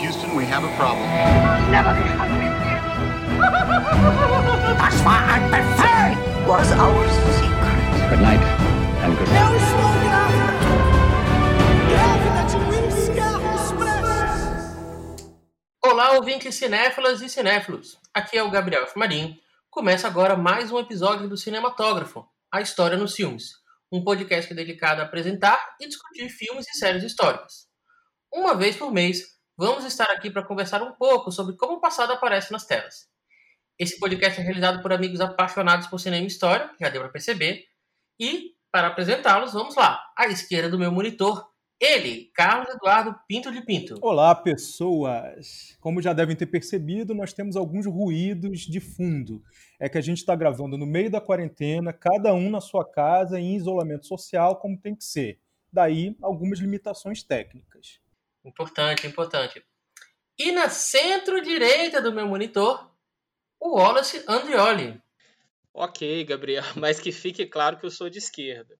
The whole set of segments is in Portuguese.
Houston, we have a problem. Never be hungry. Das war ein Befehl! Was our secret. Good night and good o slogan Grávida de Whisky Express. Olá, ouvintes cinéfilas e cinéfilos. Aqui é o Gabriel F. Marim. Começa agora mais um episódio do Cinematógrafo, A História nos Filmes, um podcast dedicado a apresentar e discutir filmes e séries históricas. Uma vez por mês, vamos estar aqui para conversar um pouco sobre como o passado aparece nas telas. Esse podcast é realizado por amigos apaixonados por cinema e história, já deu para perceber, e, para apresentá-los, vamos lá, à esquerda do meu monitor, ele, Carlos Eduardo Pinto de Pinto. Olá, pessoas! Como já devem ter percebido, nós temos alguns ruídos de fundo. É que a gente está gravando no meio da quarentena, cada um na sua casa, em isolamento social, como tem que ser. Daí, algumas limitações técnicas. Importante, importante. E na centro-direita do meu monitor, o Wallace Andrioli. Ok, Gabriel, mas que fique claro que eu sou de esquerda.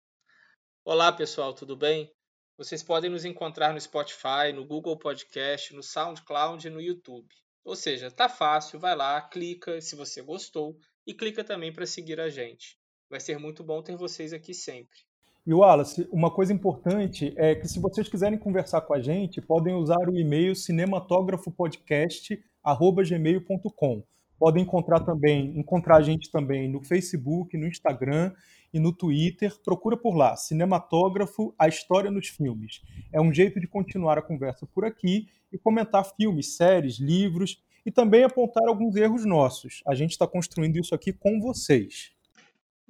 Olá, pessoal, tudo bem? Vocês podem nos encontrar no Spotify, no Google Podcast, no SoundCloud e no YouTube. Ou seja, tá fácil, vai lá, clica se você gostou e clica também para seguir a gente. Vai ser muito bom ter vocês aqui sempre. E Wallace, uma coisa importante é que se vocês quiserem conversar com a gente, podem usar o e-mail cinematografopodcast@gmail.com. Podem encontrar também, encontrar a gente também no Facebook, no Instagram e no Twitter. Procura por lá, Cinematógrafo, a história nos filmes. É um jeito de continuar a conversa por aqui e comentar filmes, séries, livros e também apontar alguns erros nossos. A gente está construindo isso aqui com vocês.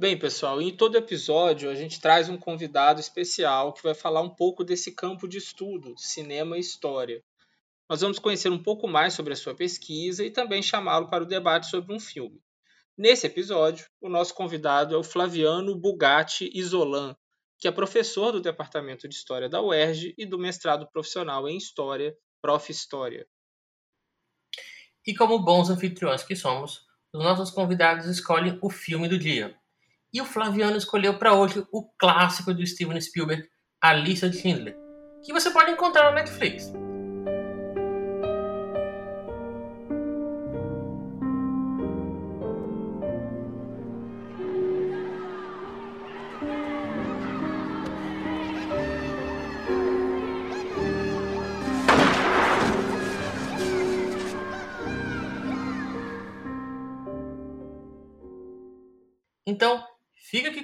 Bem, pessoal, em todo episódio a gente traz um convidado especial que vai falar um pouco desse campo de estudo, cinema e história. Nós vamos conhecer um pouco mais sobre a sua pesquisa e também chamá-lo para o debate sobre um filme. Nesse episódio, o nosso convidado é o Flaviano Bugatti Isolan, que é professor do Departamento de História da UERJ e do mestrado profissional em História, Prof. História. E como bons anfitriões que somos, os nossos convidados escolhem o filme do dia. E o Flaviano escolheu para hoje o clássico do Steven Spielberg, A Lista de Schindler, que você pode encontrar na Netflix.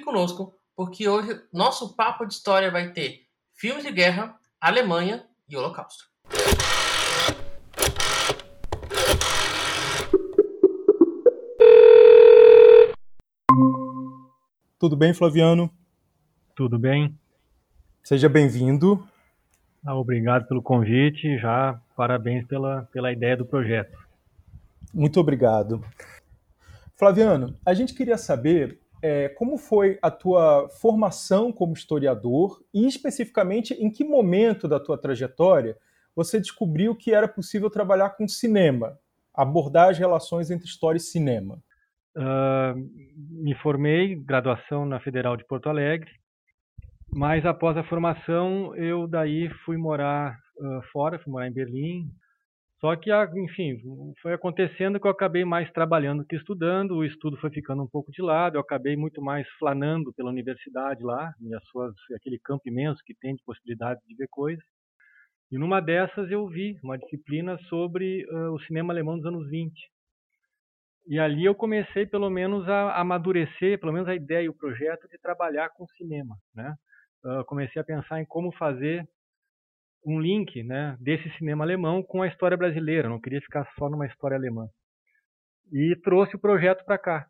Conosco, porque hoje nosso papo de história vai ter filmes de guerra, Alemanha e Holocausto. Tudo bem, Flaviano? Tudo bem? Seja bem-vindo. Ah, obrigado pelo convite, já parabéns pela, pela ideia do projeto. Muito obrigado. Flaviano, a gente queria saber é, como foi a tua formação como historiador e, especificamente, em que momento da tua trajetória você descobriu que era possível trabalhar com cinema, abordar as relações entre história e cinema. Uh, me formei, graduação na Federal de Porto Alegre, mas após a formação eu daí fui morar uh, fora, fui morar em Berlim, só que, enfim, foi acontecendo que eu acabei mais trabalhando que estudando, o estudo foi ficando um pouco de lado, eu acabei muito mais flanando pela universidade lá, e as suas, aquele campo imenso que tem de possibilidades de ver coisas. E numa dessas eu vi uma disciplina sobre uh, o cinema alemão dos anos 20. E ali eu comecei, pelo menos, a amadurecer, pelo menos a ideia e o projeto de trabalhar com cinema. Né? Uh, comecei a pensar em como fazer um link né, desse cinema alemão com a história brasileira, não queria ficar só numa história alemã. E trouxe o projeto para cá.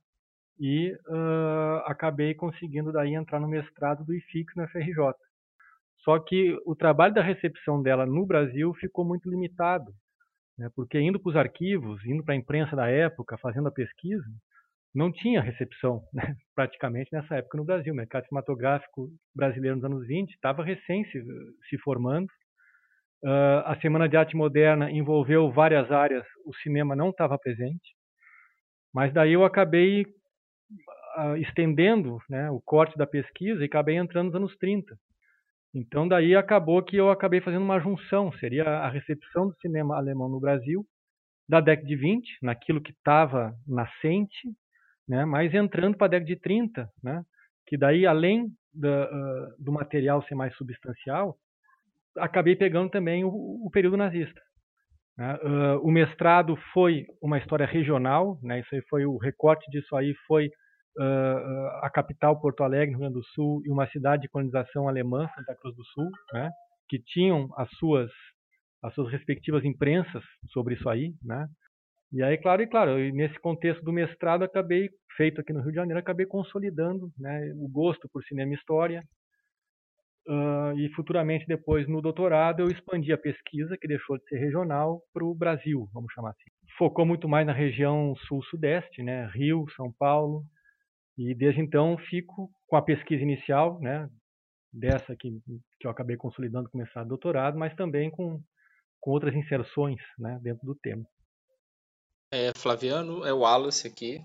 E uh, acabei conseguindo daí entrar no mestrado do IFIX na FRJ. Só que o trabalho da recepção dela no Brasil ficou muito limitado né? porque indo para os arquivos, indo para a imprensa da época, fazendo a pesquisa, não tinha recepção, né? praticamente nessa época no Brasil. O mercado cinematográfico brasileiro nos anos 20 estava recém se, se formando. Uh, a Semana de Arte Moderna envolveu várias áreas, o cinema não estava presente, mas daí eu acabei uh, estendendo né, o corte da pesquisa e acabei entrando nos anos 30. Então daí acabou que eu acabei fazendo uma junção, seria a recepção do cinema alemão no Brasil da década de 20, naquilo que estava nascente, né, mas entrando para a década de 30, né, que daí além da, uh, do material ser mais substancial, acabei pegando também o, o período nazista. Né. Uh, o mestrado foi uma história regional, né, isso foi o recorte disso aí foi uh, a capital Porto Alegre, no Rio Grande do Sul, e uma cidade de colonização alemã, Santa Cruz do Sul, né, que tinham as suas as suas respectivas imprensas sobre isso aí, né? E aí, claro, e claro, nesse contexto do mestrado acabei feito aqui no Rio de Janeiro, acabei consolidando, né, o gosto por cinema e história. Uh, e futuramente depois no doutorado eu expandi a pesquisa que deixou de ser regional para o Brasil, vamos chamar assim. Focou muito mais na região sul-sudeste, né, Rio, São Paulo, e desde então fico com a pesquisa inicial, né, dessa que, que eu acabei consolidando começar doutorado, mas também com, com outras inserções né, dentro do tema. É, Flaviano, é o Wallace aqui.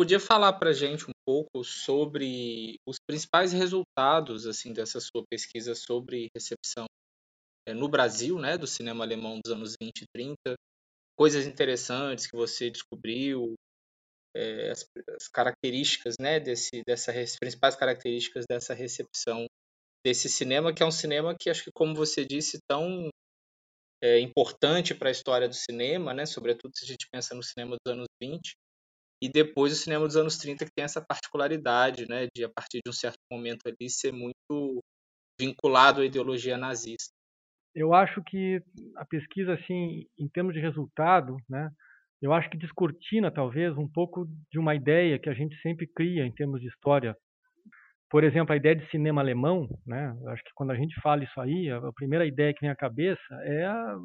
Podia falar para gente um pouco sobre os principais resultados assim dessa sua pesquisa sobre recepção é, no Brasil, né, do cinema alemão dos anos 20 e 30, coisas interessantes que você descobriu, é, as, as, características, né, desse, dessa, as principais características dessa recepção desse cinema, que é um cinema que acho que, como você disse, tão é, importante para a história do cinema, né, sobretudo se a gente pensa no cinema dos anos 20, e depois o cinema dos anos 30, que tem essa particularidade, né, de a partir de um certo momento ali ser muito vinculado à ideologia nazista. Eu acho que a pesquisa, assim, em termos de resultado, né, eu acho que descortina talvez um pouco de uma ideia que a gente sempre cria em termos de história. Por exemplo, a ideia de cinema alemão, né? Eu acho que quando a gente fala isso aí, a primeira ideia que vem à cabeça é a,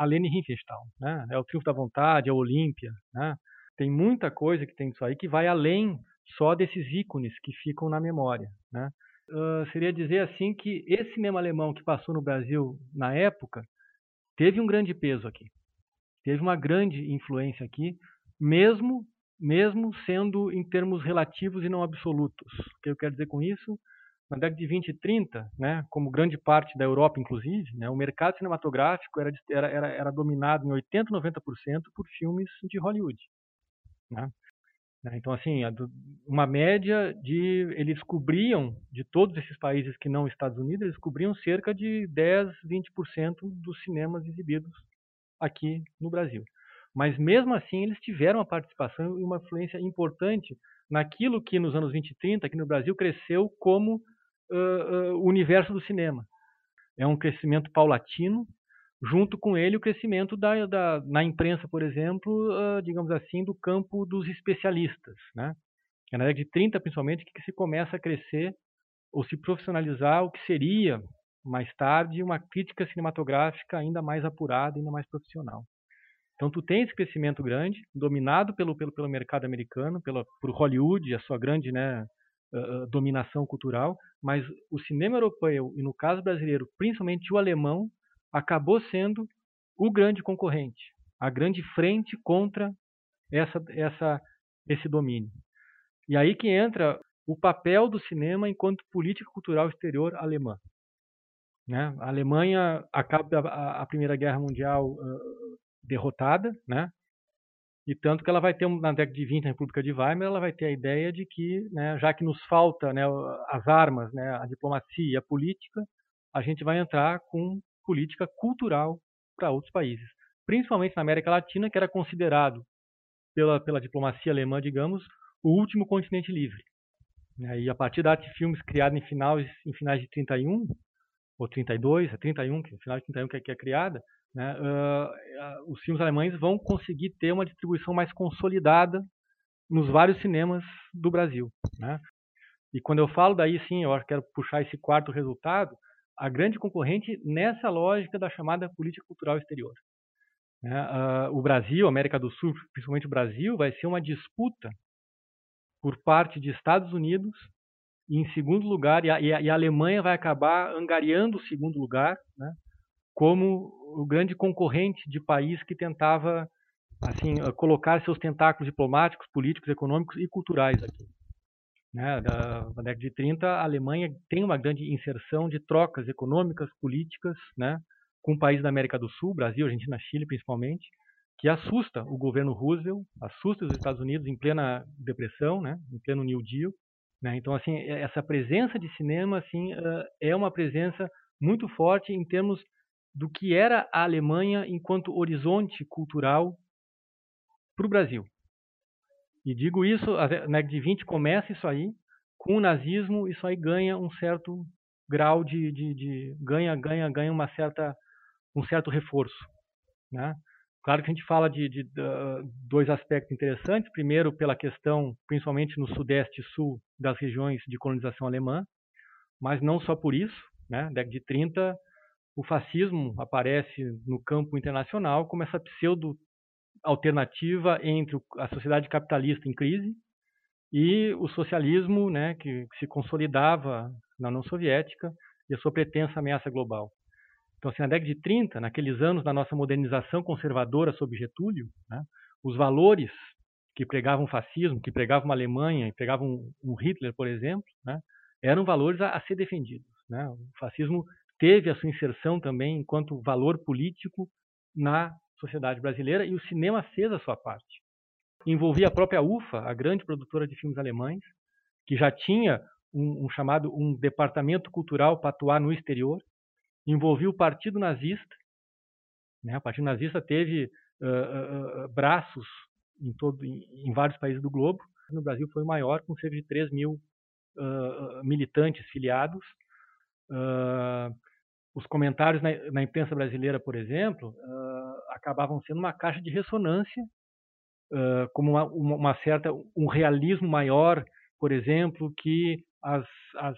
a Leni Riefenstahl, né? É o Triunfo da Vontade, a Olímpia, né? Tem muita coisa que tem isso aí que vai além só desses ícones que ficam na memória, né? Uh, seria dizer assim que esse cinema alemão que passou no Brasil na época teve um grande peso aqui teve uma grande influência aqui, mesmo mesmo sendo em termos relativos e não absolutos. O que eu quero dizer com isso? Na década de 20 e 30, né, como grande parte da Europa, inclusive, né, o mercado cinematográfico era, era, era dominado em 80, 90% por filmes de Hollywood. Né? Então, assim, uma média de. Eles cobriam, de todos esses países que não Estados Unidos, eles cobriam cerca de 10, 20% dos cinemas exibidos aqui no Brasil. Mas mesmo assim, eles tiveram uma participação e uma influência importante naquilo que nos anos 20 e 30, aqui no Brasil, cresceu como uh, uh, o universo do cinema. É um crescimento paulatino, junto com ele o crescimento da, da na imprensa, por exemplo, uh, digamos assim, do campo dos especialistas. Né? É na década de 30, principalmente, que se começa a crescer ou se profissionalizar o que seria mais tarde uma crítica cinematográfica ainda mais apurada, ainda mais profissional. Então tu tem esse crescimento grande, dominado pelo, pelo, pelo mercado americano, pela, por Hollywood, a sua grande né, uh, dominação cultural, mas o cinema europeu, e no caso brasileiro, principalmente o alemão, acabou sendo o grande concorrente, a grande frente contra essa, essa, esse domínio. E aí que entra o papel do cinema enquanto política cultural exterior alemã. Né? A Alemanha acaba a, a Primeira Guerra Mundial uh, derrotada, né? E tanto que ela vai ter, na década de 20, na República de Weimar, ela vai ter a ideia de que, né, já que nos falta né, as armas, né, a diplomacia e a política, a gente vai entrar com política cultural para outros países. Principalmente na América Latina, que era considerado pela, pela diplomacia alemã, digamos, o último continente livre. E a partir da arte filmes criada em finais, em finais de 31, ou 32, é 31, que final de 31 que é, que é criada, né, uh, os filmes alemães vão conseguir ter uma distribuição mais consolidada nos vários cinemas do Brasil. Né? E quando eu falo daí, sim, eu quero puxar esse quarto resultado, a grande concorrente nessa lógica da chamada política cultural exterior. Né? Uh, o Brasil, América do Sul, principalmente o Brasil, vai ser uma disputa por parte de Estados Unidos e em segundo lugar, e a, e a, Alemanha vai acabar angariando o segundo lugar, né, como o grande concorrente de país que tentava assim colocar seus tentáculos diplomáticos, políticos, econômicos e culturais aqui. Né, da, da, década de 30, a Alemanha tem uma grande inserção de trocas econômicas, políticas, né, com países da América do Sul, Brasil, Argentina, Chile principalmente, que assusta o governo Roosevelt, assusta os Estados Unidos em plena depressão, né, em pleno New Deal. Né? Então, assim, essa presença de cinema assim, é uma presença muito forte em termos do que era a Alemanha enquanto horizonte cultural para o Brasil. E digo isso, na década de 20 começa isso aí, com o nazismo isso aí ganha um certo grau de, de, de ganha, ganha, ganha uma certa, um certo reforço. Né? Claro que a gente fala de, de, de, dois aspectos interessantes. Primeiro, pela questão, principalmente no sudeste e sul das regiões de colonização alemã, mas não só por isso. Né? Na década de 30, o fascismo aparece no campo internacional como essa pseudo alternativa entre a sociedade capitalista em crise e o socialismo, né, que, se consolidava na União Soviética e a sua pretensa ameaça global. Então, assim, na década de 30, naqueles anos da nossa modernização conservadora sob Getúlio, né, os valores que pregavam fascismo, que pregavam Alemanha pregavam um Hitler, por exemplo, né, eram valores a, a ser defendidos. Né? O fascismo teve a sua inserção também enquanto valor político na sociedade brasileira e o cinema fez a sua parte. Envolvia a própria UFA, a grande produtora de filmes alemães, que já tinha um, um chamado um departamento cultural para atuar no exterior. Envolvia o Partido Nazista. Né? O Partido Nazista teve uh, uh, braços em, todo, em, em, vários países do globo. No Brasil foi maior, com cerca de 3 mil uh, militantes filiados. os comentários na, na, imprensa brasileira, por exemplo, acabavam sendo uma caixa de ressonância, uh, como uma, uma, certa um realismo maior, por exemplo, que as, as,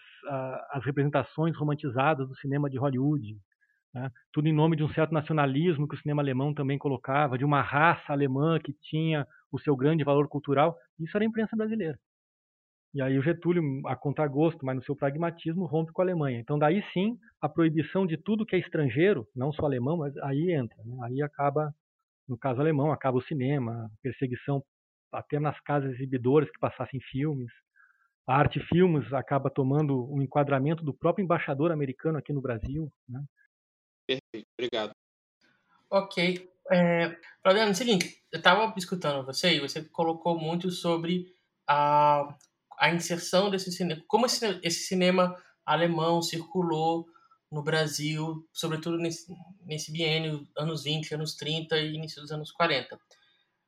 as representações romantizadas do cinema de Hollywood. Né? Tudo em nome de um certo nacionalismo que o cinema alemão também colocava, de uma raça alemã que tinha o seu grande valor cultural. Isso era a imprensa brasileira. E aí o Getúlio, a contragosto, mas no seu pragmatismo, rompe com a Alemanha. Então daí sim, a proibição de tudo que é estrangeiro, não só alemão, mas aí entra. Né? Aí acaba, no caso alemão, acaba o cinema, perseguição até nas casas exibidoras que passassem filmes. A Arte Filmes acaba tomando um enquadramento do próprio embaixador americano aqui no Brasil. Né? Perfeito, obrigado. Ok. É, Fabiano, é o seguinte, eu estava escutando você e você colocou muito sobre a a inserção desse cinema, como esse, esse cinema alemão circulou no Brasil, sobretudo nesse, nesse biênio, anos 20, anos 30 e início dos anos 40.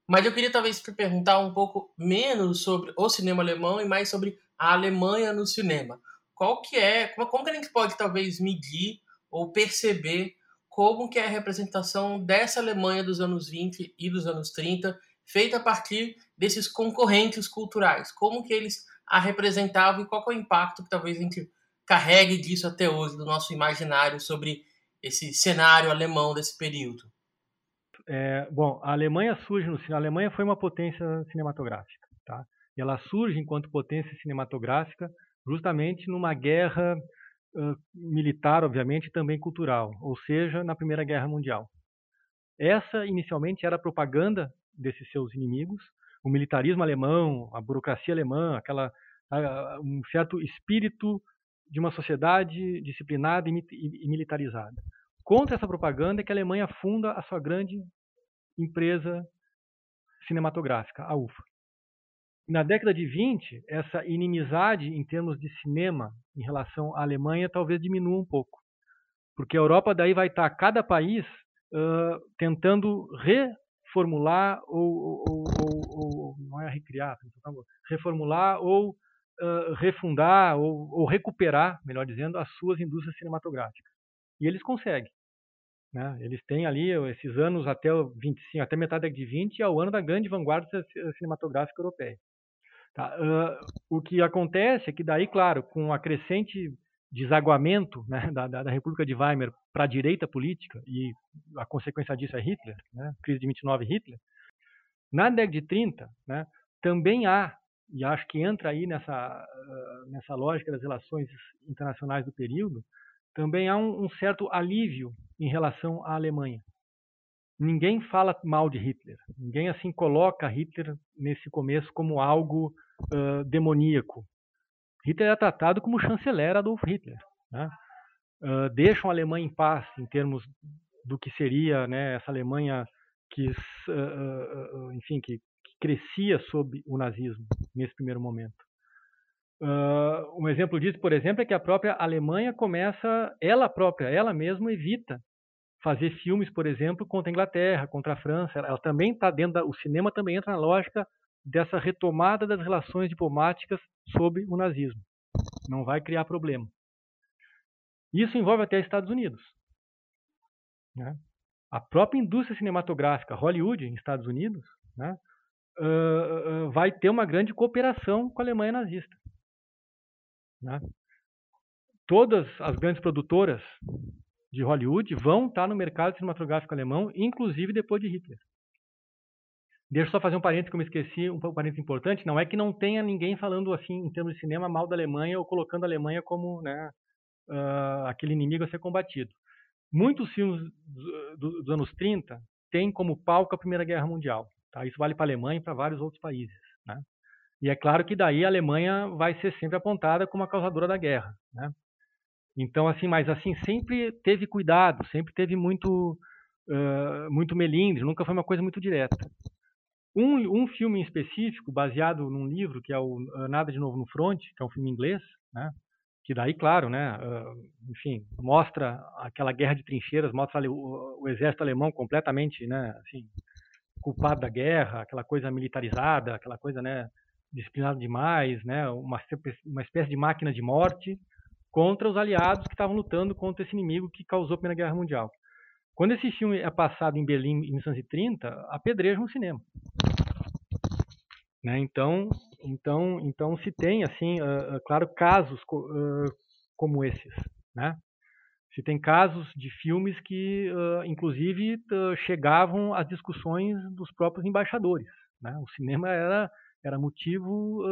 Mas eu queria talvez perguntar um pouco menos sobre o cinema alemão e mais sobre a Alemanha no cinema. Qual que é, como, como que a gente pode talvez medir ou perceber como que é a representação dessa Alemanha dos anos 20 e dos anos 30, feita a partir desses concorrentes culturais? Como que eles a representava e qual é o impacto que talvez a gente carregue disso até hoje, do nosso imaginário sobre esse cenário alemão desse período? É, bom, a Alemanha surge no. A Alemanha foi uma potência cinematográfica, tá? E ela surge enquanto potência cinematográfica justamente numa guerra uh, militar, obviamente, e também cultural, ou seja, na Primeira Guerra Mundial. Essa inicialmente era a propaganda desses seus inimigos, o militarismo alemão, a burocracia alemã, aquela um certo espírito de uma sociedade disciplinada e militarizada. Contra essa propaganda é que a Alemanha funda a sua grande empresa cinematográfica, a UFA. Na década de 20, essa inimizade em termos de cinema em relação à Alemanha talvez diminua um pouco, porque a Europa daí vai estar cada país uh, tentando reformular ou, ou, ou, não é recriar, reformular ou uh, refundar ou, ou, recuperar, melhor dizendo, as suas indústrias cinematográficas. E eles conseguem. Né? Eles têm ali esses anos até o 25, até metade de 20 é o ano da grande vanguarda cinematográfica europeia. Tá? Uh, o que acontece é que daí, claro, com a crescente desaguamento né, da, da, República de Weimar para a direita política, e a consequência disso é Hitler, né, crise de 29 Hitler, na década de 30 né, também há, e acho que entra aí nessa, nessa lógica das relações internacionais do período, também há um, um certo alívio em relação à Alemanha. Ninguém fala mal de Hitler, ninguém assim coloca Hitler nesse começo como algo uh, demoníaco, Hitler era tratado como chanceler Adolf Hitler. Né? Uh, deixam a Alemanha em paz em termos do que seria né, essa Alemanha que, uh, enfim, que, que, crescia sob o nazismo nesse primeiro momento. um exemplo disso, por exemplo, é que a própria Alemanha começa, ela própria, ela mesma evita fazer filmes, por exemplo, contra a Inglaterra, contra a França. Ela também está dentro da, o cinema também entra na lógica dessa retomada das relações diplomáticas sob o nazismo. Não vai criar problema. Isso envolve até Estados Unidos. Né? A própria indústria cinematográfica, Hollywood, em Estados Unidos, né, uh, uh, vai ter uma grande cooperação com a Alemanha nazista. Né? Todas as grandes produtoras de Hollywood vão estar no mercado cinematográfico alemão, inclusive depois de Hitler. Deixa eu só fazer um parênteses que eu me esqueci, um parênteses importante. Não é que não tenha ninguém falando assim, em termos de cinema, mal da Alemanha ou colocando a Alemanha como né, uh, aquele inimigo a ser combatido. Muitos filmes dos, anos 30 têm como palco a Primeira Guerra Mundial. Tá? Isso vale para a Alemanha e para vários outros países. Né? E é claro que daí a Alemanha vai ser sempre apontada como a causadora da guerra. Né? Então, assim, mas assim, sempre teve cuidado, sempre teve muito, uh, muito melindre, nunca foi uma coisa muito direta. Um, um filme em específico, baseado num livro que é o Nada de Novo no Front, que é um filme inglês, né? Que daí, claro, né, enfim, mostra aquela guerra de trincheiras, mostra o, exército alemão completamente, né, assim, culpado da guerra, aquela coisa militarizada, aquela coisa, né, disciplinada demais, né, uma, uma espécie de máquina de morte contra os aliados que estavam lutando contra esse inimigo que causou a Primeira Guerra Mundial. Quando esse filme é passado em Berlim em 1930, apedrejam o cinema. Né? Então, então, então se tem assim, uh, uh, claro, casos uh, como esses, né? Se tem casos de filmes que, inclusive, chegavam às discussões dos próprios embaixadores. Né? O cinema era era motivo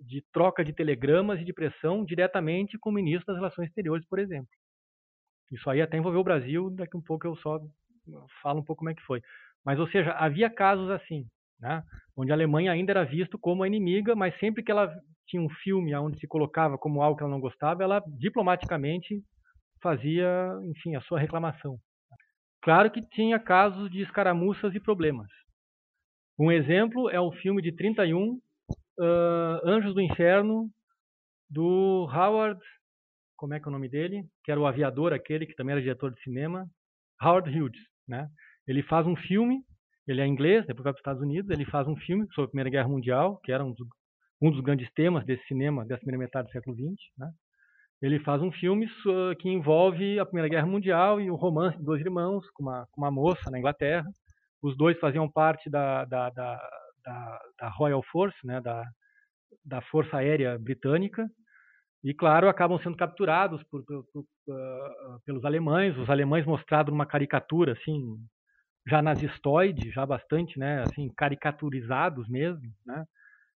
de troca de telegramas e de pressão diretamente com o ministro das Relações Exteriores, por exemplo. Isso aí até envolveu o Brasil, daqui um pouco eu só falo um pouco como é que foi. Mas, ou seja, havia casos assim, né, onde a Alemanha ainda era visto como a inimiga, mas sempre que ela tinha um filme onde se colocava como algo que ela não gostava, ela diplomaticamente fazia, enfim, a sua reclamação. Claro que tinha casos de escaramuças e problemas. Um exemplo é o filme de 31, uh, Anjos do Inferno, do Howard como é que é o nome dele? Que era o aviador aquele, que também era diretor de cinema, Howard Hughes, né? Ele faz um filme, ele é inglês, depois vai para os Estados Unidos, ele faz um filme sobre a Primeira Guerra Mundial, que era um dos, um dos grandes temas desse cinema dessa primeira metade do século XX, né? Ele faz um filme que envolve a Primeira Guerra Mundial e o romance de dois irmãos com uma, com uma moça na Inglaterra. Os dois faziam parte da, da, da, da, da Royal Force, né? da, da Força Aérea Britânica, e, claro, acabam sendo capturados por, por, por, uh, pelos alemães. Os alemães mostrados numa caricatura, assim, já nazistoide, já bastante, né, assim, caricaturizados mesmo, né.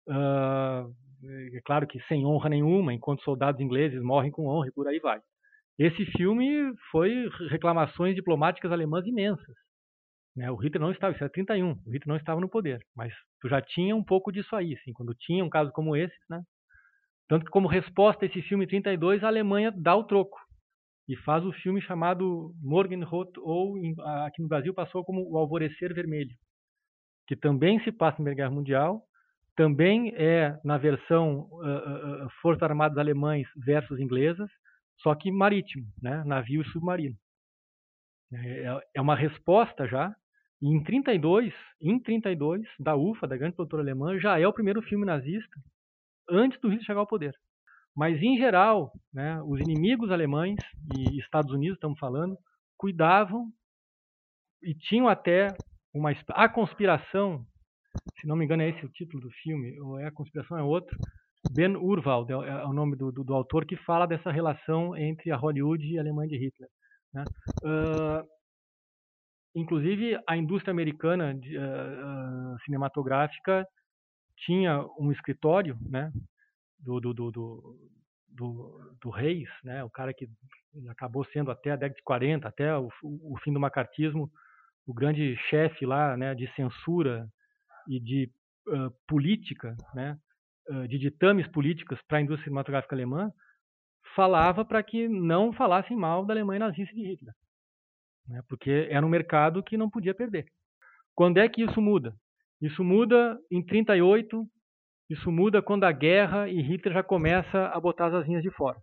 Uh, é claro que sem honra nenhuma, enquanto soldados ingleses morrem com honra e por aí vai. Esse filme foi reclamações diplomáticas alemãs imensas. Né? O Hitler não estava, isso era 31, o Hitler não estava no poder, mas tu já tinha um pouco disso aí, assim, quando tinha um caso como esse, né? Tanto que, como resposta a esse filme 32, a Alemanha dá o troco e faz o filme chamado Morgenrot, ou aqui no Brasil passou como O Alvorecer Vermelho, que também se passa na Primeira Guerra Mundial, também é na versão uh, uh, Forças Armadas Alemães versus Inglesas, só que marítimo, né? navio e submarino. É, é uma resposta já, e em 32, em 32, da UFA, da grande produtora alemã, já é o primeiro filme nazista antes do Hitler chegar ao poder. Mas, em geral, né, os inimigos alemães, e Estados Unidos estamos falando, cuidavam e tinham até uma. A conspiração, se não me engano, é esse o título do filme, ou é a conspiração é outro. Ben Urwald é, é o nome do, do, do autor que fala dessa relação entre a Hollywood e a Alemanha de Hitler. Né? Uh, inclusive, a indústria americana de, uh, uh, cinematográfica tinha um escritório, né, do, do, do, do, do, Reis, né, o cara que acabou sendo até a década de 40, até o, o fim do macartismo, o grande chefe lá, né, de censura e de uh, política, né, de ditames políticos para a indústria cinematográfica alemã, falava para que não falassem mal da Alemanha nazista de Hitler, né? porque era um mercado que não podia perder. Quando é que isso muda? Isso muda em 38, isso muda quando a guerra e Hitler já começa a botar as asinhas de fora.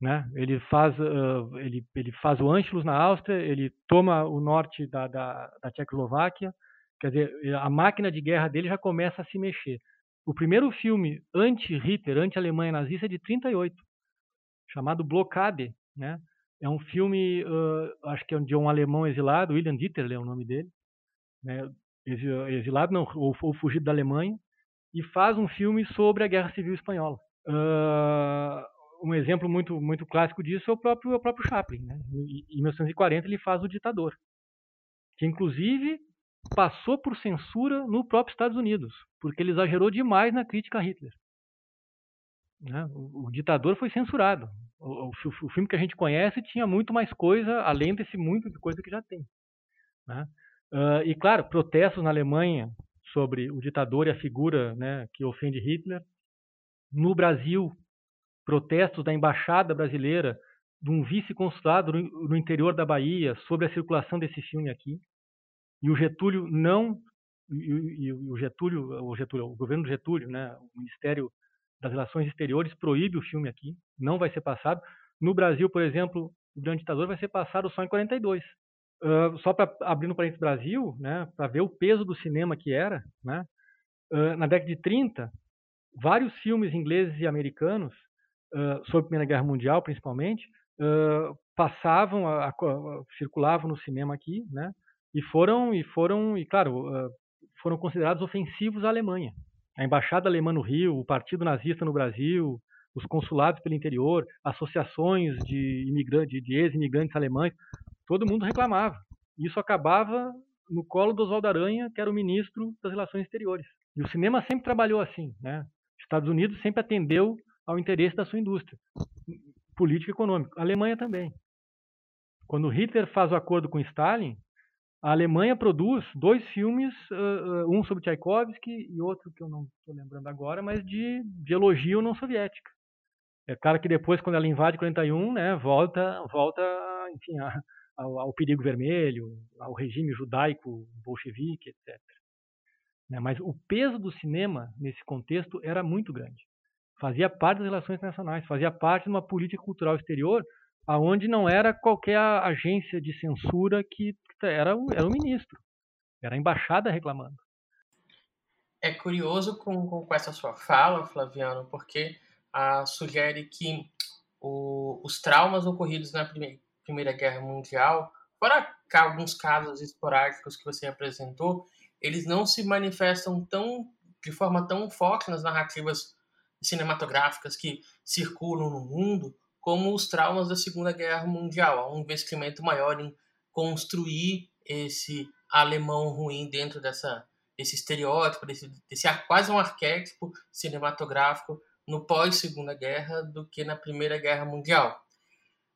Né? Ele, faz, uh, ele, ele faz o Anschluss na Áustria, ele toma o norte da, da, da Tchecoslováquia, quer dizer, a máquina de guerra dele já começa a se mexer. O primeiro filme anti-Hitler, anti-Alemanha nazista é de 38, chamado Blockade, né? É um filme, uh, acho que é de um alemão exilado, William Dieterle é o nome dele, né? exilado não, ou, ou fugido da Alemanha, e faz um filme sobre a Guerra Civil Espanhola. Uh, um exemplo muito muito clássico disso é o próprio, é o próprio Chaplin. Né? Em 1940 ele faz O Ditador, que inclusive passou por censura no próprio Estados Unidos, porque ele exagerou demais na crítica a Hitler. Né? O, o, Ditador foi censurado. O, o, o, filme que a gente conhece tinha muito mais coisa, além desse muito de coisa que já tem. Né? Uh, e claro, protestos na Alemanha sobre o ditador e a figura né, que ofende Hitler. No Brasil, protestos da embaixada brasileira, de um vice-consulado no interior da Bahia sobre a circulação desse filme aqui. E o Getúlio não e, o Getúlio, o Getúlio, o governo do Getúlio, né, o Ministério das Relações Exteriores proíbe o filme aqui, não vai ser passado. No Brasil, por exemplo, o Grande Ditador vai ser passado só em 42. Uh, só para abrir no parênteses Brasil, né, para ver o peso do cinema que era, né, uh, na década de 30, vários filmes ingleses e americanos uh, sobre a Primeira Guerra Mundial, principalmente, passavam, a, a, circulavam no cinema aqui, né, e foram e foram e claro foram considerados ofensivos à Alemanha. A embaixada alemã no Rio, o Partido Nazista no Brasil, os consulados pelo interior, associações de imigrantes, de ex-imigrantes alemães, todo mundo reclamava. Isso acabava no colo do Oswaldo Aranha, que era o ministro das Relações Exteriores. E o cinema sempre trabalhou assim, né? Estados Unidos sempre atendeu ao interesse da sua indústria, político e econômico. A Alemanha também. Quando Hitler faz o acordo com Stalin, a Alemanha produz dois filmes, uh, um sobre Tchaikovsky e outro que eu não estou lembrando agora, mas de, de elogio à União Soviética. É claro que depois, quando ela invade 41, né, volta, volta enfim, a, ao, ao, perigo vermelho, ao regime judaico bolchevique, etc. Né, mas o peso do cinema nesse contexto era muito grande. Fazia parte das relações internacionais, fazia parte de uma política cultural exterior aonde não era qualquer agência de censura que era o, era o ministro, era a embaixada reclamando. É curioso com, com essa sua fala, Flaviano, porque ah, sugere que o, os traumas ocorridos na primeira, primeira Guerra Mundial, fora alguns casos esporádicos que você apresentou, eles não se manifestam tão de forma tão forte nas narrativas cinematográficas que circulam no mundo, como os traumas da Segunda Guerra Mundial. Há um investimento maior em construir esse alemão ruim dentro dessa esse estereótipo, desse, desse quase um arquétipo cinematográfico no pós Segunda Guerra do que na Primeira Guerra Mundial.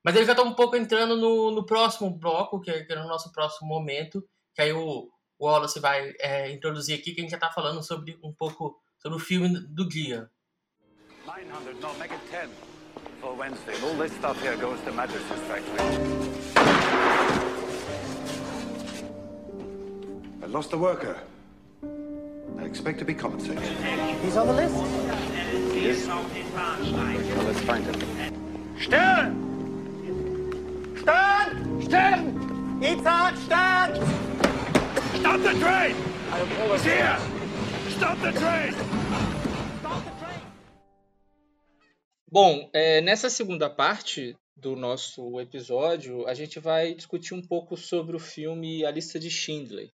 Mas ele já está um pouco entrando no, no próximo bloco, que é, que é, no nosso próximo momento, que aí o, o Wallace vai é, introduzir aqui, que a gente já está falando sobre um pouco sobre o filme do dia. 900, no, make it 10 for Wednesday. All this stuff here goes to Madison's factory. I lost a worker. I expect to be compensated. He's on the list? He is? Well, let's find him. Stern! Stern! Stern! Itzhak, Stern! Stop the train! He's here! Stop the train! Bom, é, nessa segunda parte do nosso episódio, a gente vai discutir um pouco sobre o filme A Lista de Schindler.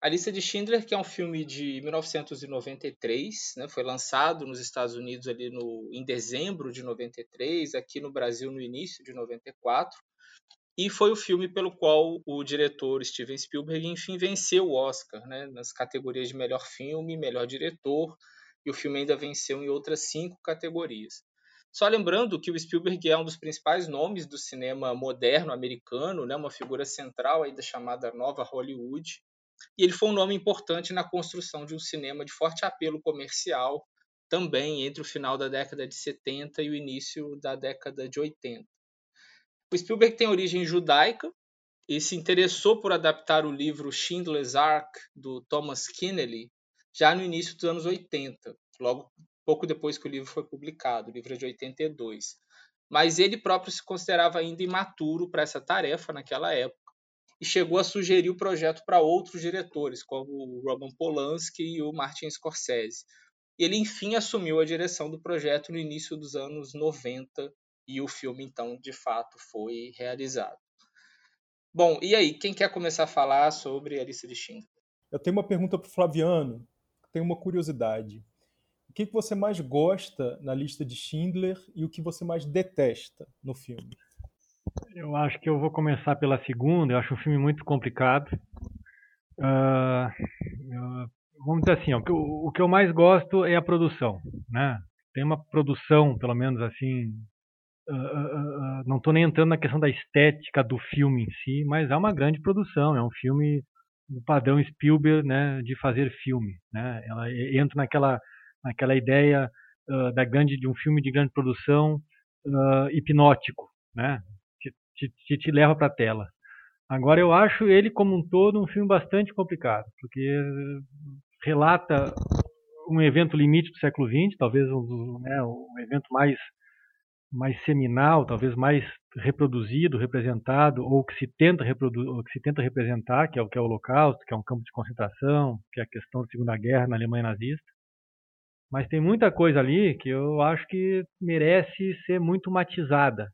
A Lista de Schindler, que é um filme de 1993, né, foi lançado nos Estados Unidos ali no, em dezembro de 93, aqui no Brasil no início de 94, e foi o filme pelo qual o diretor Steven Spielberg, enfim, venceu o Oscar, né, nas categorias de melhor filme, melhor diretor, e o filme ainda venceu em outras cinco categorias. Só lembrando que o Spielberg é um dos principais nomes do cinema moderno americano, né, uma figura central aí da chamada Nova Hollywood, e ele foi um nome importante na construção de um cinema de forte apelo comercial também entre o final da década de 70 e o início da década de 80. O Spielberg tem origem judaica e se interessou por adaptar o livro Schindler's Ark do Thomas Keneally já no início dos anos 80, logo pouco depois que o livro foi publicado, o livro é de 82. Mas ele próprio se considerava ainda imaturo para essa tarefa naquela época e chegou a sugerir o projeto para outros diretores, como o Roman Polanski e o Martin Scorsese. Ele, enfim, assumiu a direção do projeto no início dos anos 90 e o filme, então, de fato, foi realizado. Bom, e aí, quem quer começar a falar sobre a lista de Schindler? Eu tenho uma pergunta para o Flaviano, tenho uma curiosidade. O que você mais gosta na lista de Schindler e o que você mais detesta no filme? Eu acho que eu vou começar pela segunda. Eu acho um filme muito complicado. Uh, vamos dizer assim, ó, o, que eu, o, que eu, mais gosto é a produção, né? Tem uma produção, pelo menos assim. Uh, uh, não estou nem entrando na questão da estética do filme em si, mas é uma grande produção. É um filme do padrão Spielberg, né, de fazer filme, né? Ela entra naquela naquela ideia da grande de um filme de grande produção hipnótico, né? te, te, te leva para a tela. Agora eu acho ele como um todo um filme bastante complicado, porque relata um evento limite do século XX, talvez um, né, um evento mais mais seminal, talvez mais reproduzido, representado, ou que se tenta que se tenta representar, que é o que é o Holocausto, que é um campo de concentração, que é a questão da Segunda Guerra na Alemanha nazista. Mas tem muita coisa ali que eu acho que merece ser muito matizada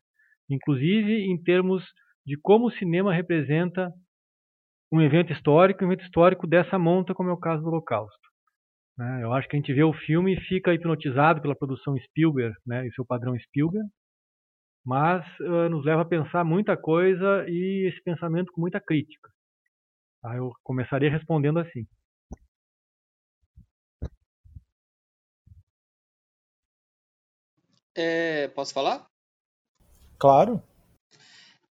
inclusive em termos de como o cinema representa um evento histórico, um evento histórico dessa monta, como é o caso do Holocausto. Né? Eu acho que a gente vê o filme e fica hipnotizado pela produção Spielberg né, e seu padrão Spielberg, mas uh, nos leva a pensar muita coisa e esse pensamento com muita crítica. Tá? Eu começaria respondendo assim. É, posso falar? Claro.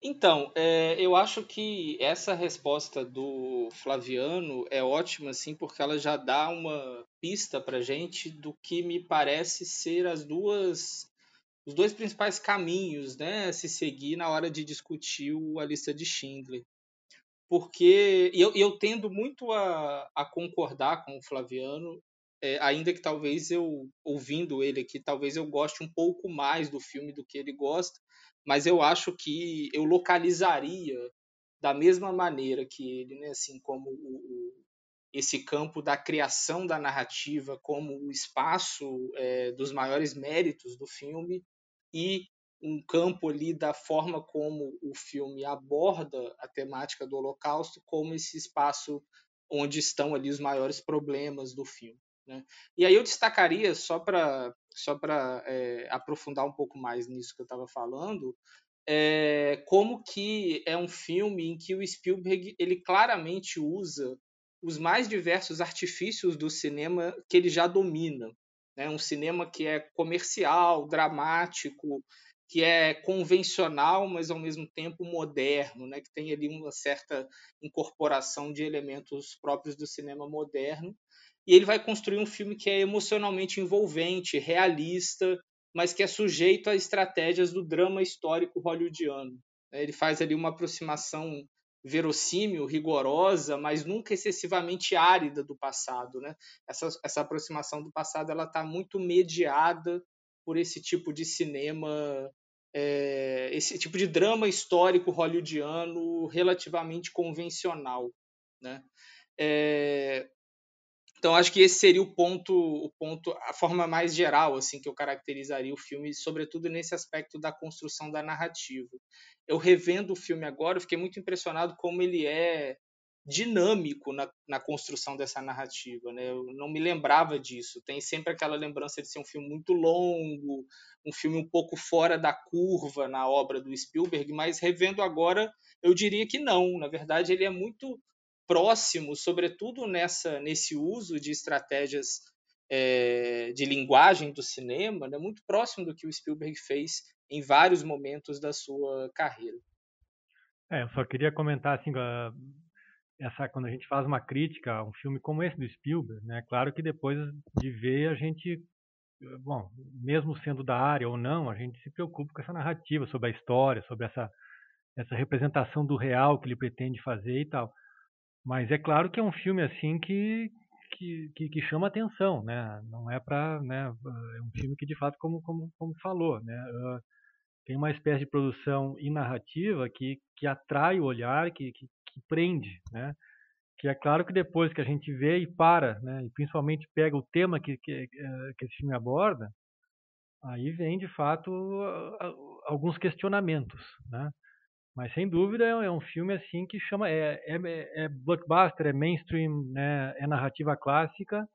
Então, é, eu acho que essa resposta do Flaviano é ótima, assim, porque ela já dá uma pista para gente do que me parece ser as duas, os dois principais caminhos, né, a se seguir na hora de discutir a lista de Schindler. Porque eu, eu tendo muito a, a concordar com o Flaviano, é, ainda que talvez eu, ouvindo ele aqui, talvez eu goste um pouco mais do filme do que ele gosta, mas eu acho que eu localizaria da mesma maneira que ele, né, assim como o, esse campo da criação da narrativa como o espaço é, dos maiores méritos do filme e um campo ali da forma como o filme aborda a temática do Holocausto como esse espaço onde estão ali os maiores problemas do filme. Né? E aí eu destacaria, só para só para é, aprofundar um pouco mais nisso que eu estava falando, é, como que é um filme em que o Spielberg ele claramente usa os mais diversos artifícios do cinema que ele já domina. Né? Um cinema que é comercial, dramático, que é convencional, mas ao mesmo tempo moderno, né? que tem ali uma certa incorporação de elementos próprios do cinema moderno e ele vai construir um filme que é emocionalmente envolvente, realista, mas que é sujeito a estratégias do drama histórico hollywoodiano. Ele faz ali uma aproximação verossímil, rigorosa, mas nunca excessivamente árida do passado. Né? Essa, essa aproximação do passado ela está muito mediada por esse tipo de cinema, é, esse tipo de drama histórico hollywoodiano relativamente convencional. Né? É, então acho que esse seria o ponto, o ponto, a forma mais geral assim que eu caracterizaria o filme, sobretudo nesse aspecto da construção da narrativa. Eu revendo o filme agora, eu fiquei muito impressionado como ele é dinâmico na, na construção dessa narrativa, né? Eu não me lembrava disso. Tem sempre aquela lembrança de ser um filme muito longo, um filme um pouco fora da curva na obra do Spielberg, mas revendo agora, eu diria que não. Na verdade, ele é muito próximo, sobretudo nessa, nesse uso de estratégias é, de linguagem do cinema, né, muito próximo do que o Spielberg fez em vários momentos da sua carreira. É, eu só queria comentar assim, essa quando a gente faz uma crítica a um filme como esse do Spielberg, né, claro que depois de ver a gente bom, mesmo sendo da área ou não, a gente se preocupa com essa narrativa sobre a história, sobre essa, essa representação do real que ele pretende fazer e tal. Mas é claro que é um filme assim que, que, que, que chama atenção, né? Não é para, né? É um filme que de fato, como como, como falou, né? Uh, tem uma espécie de produção e narrativa que, que atrai o olhar, que, que, que prende, né? que é claro que depois que a gente vê e para, né, e principalmente pega o tema que, que, eh, que esse filme aborda, aí vem de fato alguns questionamentos, né? Mas sem dúvida é um filme assim que chama é, é, é blockbuster, é mainstream, né, é narrativa clássica,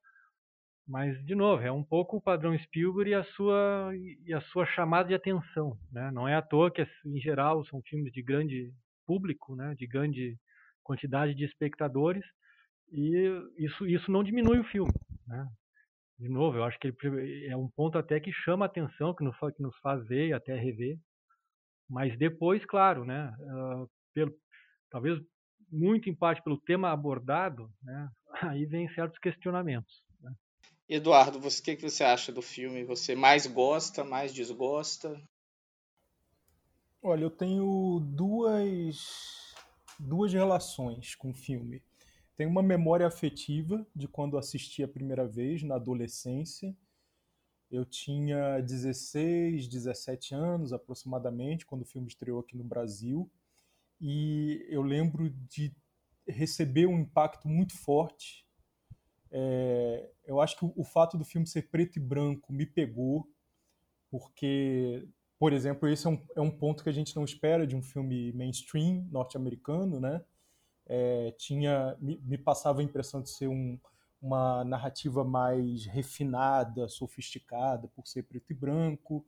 mas de novo é um pouco o padrão Spielberg e a sua e a sua chamada de atenção, né? Não é à toa que em geral são filmes de grande público, né, de grande quantidade de espectadores e isso, isso não diminui o filme. Né? De novo, eu acho que ele é um ponto até que chama a atenção, que nos, que nos faz ver e até rever. Mas depois, claro, né, uh, pelo, talvez muito em parte pelo tema abordado, né, aí vem certos questionamentos. Né? Eduardo, você, o que, que você acha do filme? Você mais gosta, mais desgosta? Olha, eu tenho duas duas relações com o filme. Tem uma memória afetiva de quando assisti a primeira vez, na adolescência. Eu tinha 16, 17 anos aproximadamente, quando o filme estreou aqui no Brasil. E eu lembro de receber um impacto muito forte. É, eu acho que o, o fato do filme ser preto e branco me pegou, porque por exemplo, esse é um, é um ponto que a gente não espera de um filme mainstream norte-americano, né? É, tinha me, me, passava a impressão de ser um, uma narrativa mais refinada, sofisticada, por ser preto e branco.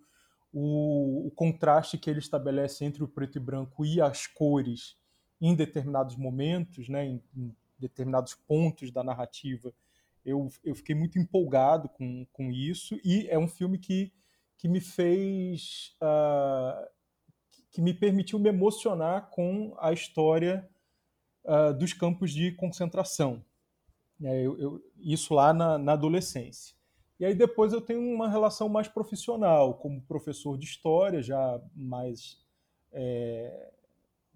O, o, contraste que ele estabelece entre o preto e branco e as cores em determinados momentos, né, em, em determinados pontos da narrativa, eu, eu fiquei muito empolgado com, com isso. E é um filme que que me fez. Uh, que me permitiu me emocionar com a história uh, dos campos de concentração. É, eu, eu, isso lá na, na, adolescência. E aí depois eu tenho uma relação mais profissional, como professor de história, já mais é,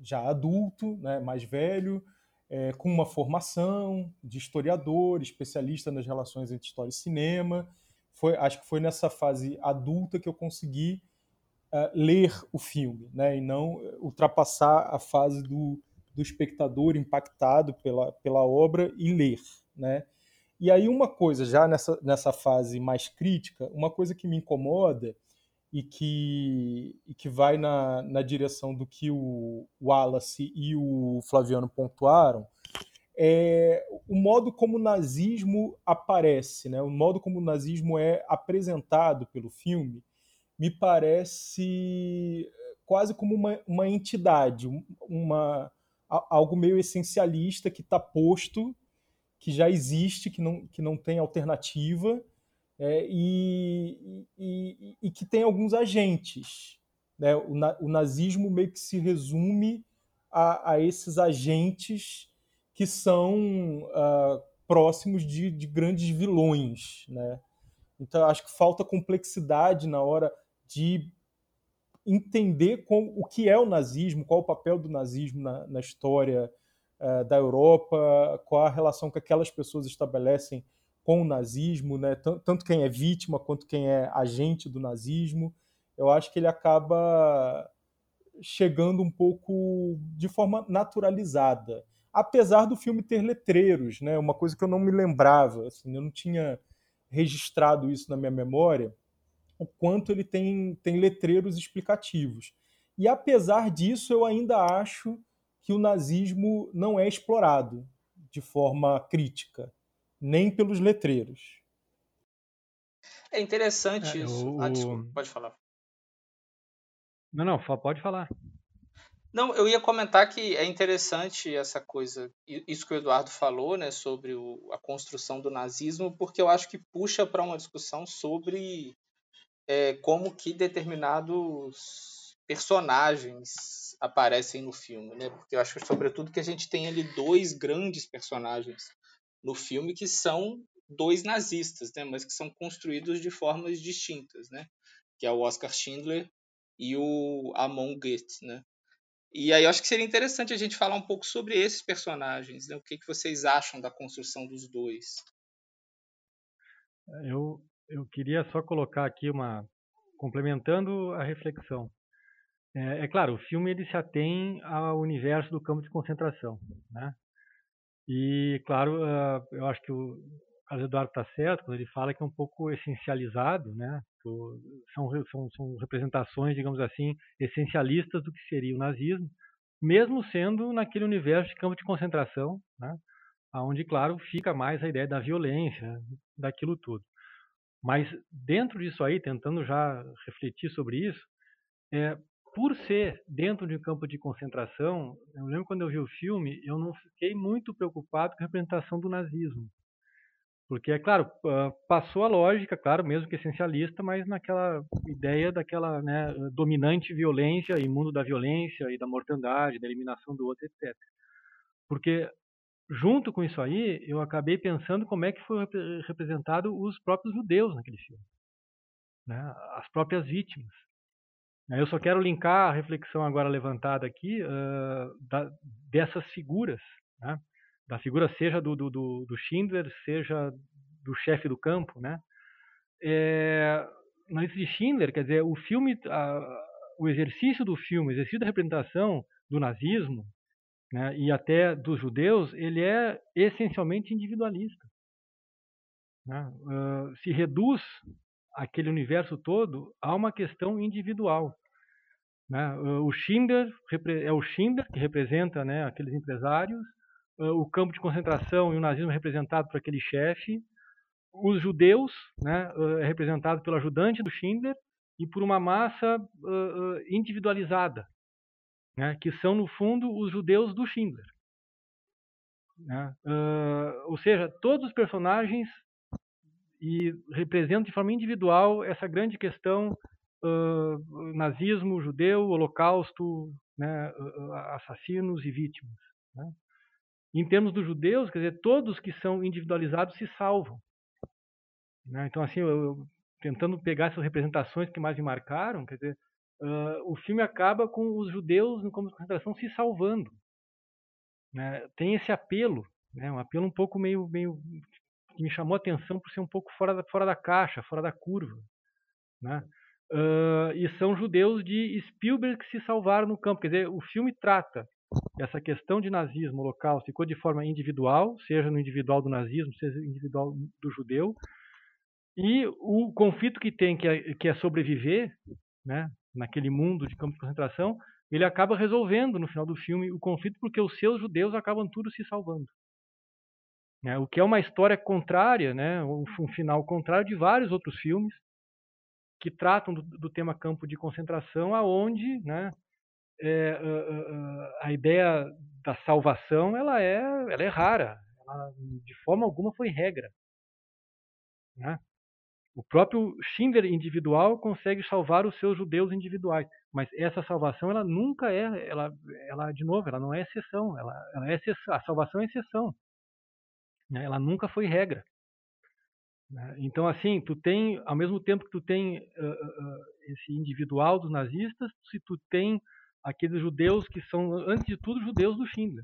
já adulto, né, mais velho, é, com uma formação de historiador, especialista nas relações entre história e cinema, foi, acho que foi nessa fase adulta que eu consegui uh, ler o filme, né, e não ultrapassar a fase do, do espectador impactado pela, pela obra e ler, né. E aí uma coisa, já nessa, nessa fase mais crítica, uma coisa que me incomoda e que, e que vai na, na direção do que o Wallace e o Flaviano pontuaram, é o modo como o nazismo aparece, né? o modo como o nazismo é apresentado pelo filme, me parece quase como uma, uma entidade, uma, algo meio essencialista que está posto, que já existe, que não, que não tem alternativa, é, e, e, e, que tem alguns agentes. Né? O, o nazismo meio que se resume a, a esses agentes que são uh, próximos de, de, grandes vilões, né? Então acho que falta complexidade na hora de entender como, o que é o nazismo, qual o papel do nazismo na, na história uh, da Europa, qual a relação que aquelas pessoas estabelecem com o nazismo, né? tanto quem é vítima quanto quem é agente do nazismo. Eu acho que ele acaba chegando um pouco de forma naturalizada apesar do filme ter letreiros, né? Uma coisa que eu não me lembrava, assim, eu não tinha registrado isso na minha memória, o quanto ele tem, tem letreiros explicativos. E apesar disso, eu ainda acho que o nazismo não é explorado de forma crítica, nem pelos letreiros. É interessante é, isso. O... Ah, desculpa, pode falar. Não, não, pode falar. Não, eu ia comentar que é interessante essa coisa, isso que o Eduardo falou, né, sobre o, a construção do nazismo, porque eu acho que puxa para uma discussão sobre é, como que determinados personagens aparecem no filme, né? Porque eu acho, sobretudo, que a gente tem ali dois grandes personagens no filme que são dois nazistas, né? Mas que são construídos de formas distintas, né? Que é o Oscar Schindler e o Amon Goeth, né? E aí eu acho que seria interessante a gente falar um pouco sobre esses personagens, né? O que, que vocês acham da construção dos dois? Eu, eu queria só colocar aqui uma complementando a reflexão. É, é, claro, o filme ele se atém ao universo do campo de concentração, né? E claro, uh, eu acho que o Carlos Eduardo está certo quando ele fala que é um pouco essencializado, né? São, são, são representações, digamos assim, essencialistas do que seria o nazismo, mesmo sendo naquele universo de campo de concentração, né? Onde, claro, fica mais a ideia da violência, daquilo tudo. Mas dentro disso aí, tentando já refletir sobre isso, é, por ser dentro de um campo de concentração, eu lembro quando eu vi o filme, eu não fiquei muito preocupado com a representação do nazismo. Porque, é claro, passou a lógica, claro, mesmo que essencialista, mas naquela ideia daquela né, dominante violência e mundo da violência e da mortandade, da eliminação do outro, etc. Porque junto com isso aí, eu acabei pensando como é que foi representado os próprios judeus naquele filme, né? as próprias vítimas. Eu só quero linkar a reflexão agora levantada aqui uh, da, dessas figuras, né? da figura seja do, do, do Schindler, seja do chefe do campo, né? É, de Schindler, quer dizer, o filme, a, o exercício do filme, o exercício da representação do nazismo, né, e até dos judeus, ele é essencialmente individualista. Né? Uh, se reduz aquele universo todo a uma questão individual. Né? Uh, o Schindler é o Schindler que representa né, aqueles empresários, uh, o campo de concentração e o nazismo é representado por aquele chefe, os judeus né, é representado pelo ajudante do Schindler e por uma massa individualizada, né, que são, no fundo, os judeus do Schindler. Né? Ou seja, todos os personagens e representam de forma individual essa grande questão uh, nazismo, judeu, holocausto, né, assassinos e vítimas. Né? Em termos dos judeus, quer dizer, todos que são individualizados se salvam. Né? Então, assim, eu, eu, tentando pegar essas representações que mais me marcaram, quer dizer, uh, o filme acaba com os judeus no campo de concentração se salvando. Né? Tem esse apelo, né? um apelo um pouco meio, meio que me chamou a atenção por ser um pouco fora da, fora da caixa, fora da curva. Né? Uh, e são judeus de Spielberg que se salvaram no campo. Quer dizer, o filme trata essa questão de nazismo, local, ficou de forma individual, seja no individual do nazismo, seja no individual do judeu, e o conflito que tem, que é, que é sobreviver, né, naquele mundo de campo de concentração, ele acaba resolvendo no final do filme o conflito porque os seus judeus acabam tudo se salvando. Né? O que é uma história contrária, né? um, um final contrário de vários outros filmes que tratam do, do tema campo de concentração, aonde né, é, a, a, a, ideia da salvação ela é, ela é rara, ela, de forma alguma foi regra. Né? O próprio Schindler individual consegue salvar os seus judeus individuais, mas essa salvação ela nunca é, ela, ela de novo, ela não é exceção, ela, ela é exceção, a salvação é exceção, né? ela nunca foi regra. Né? Então assim, tu tem, ao mesmo tempo que tu tem uh, uh, esse individual dos nazistas, se tu tem aqueles judeus que são, antes de tudo, judeus do Schindler,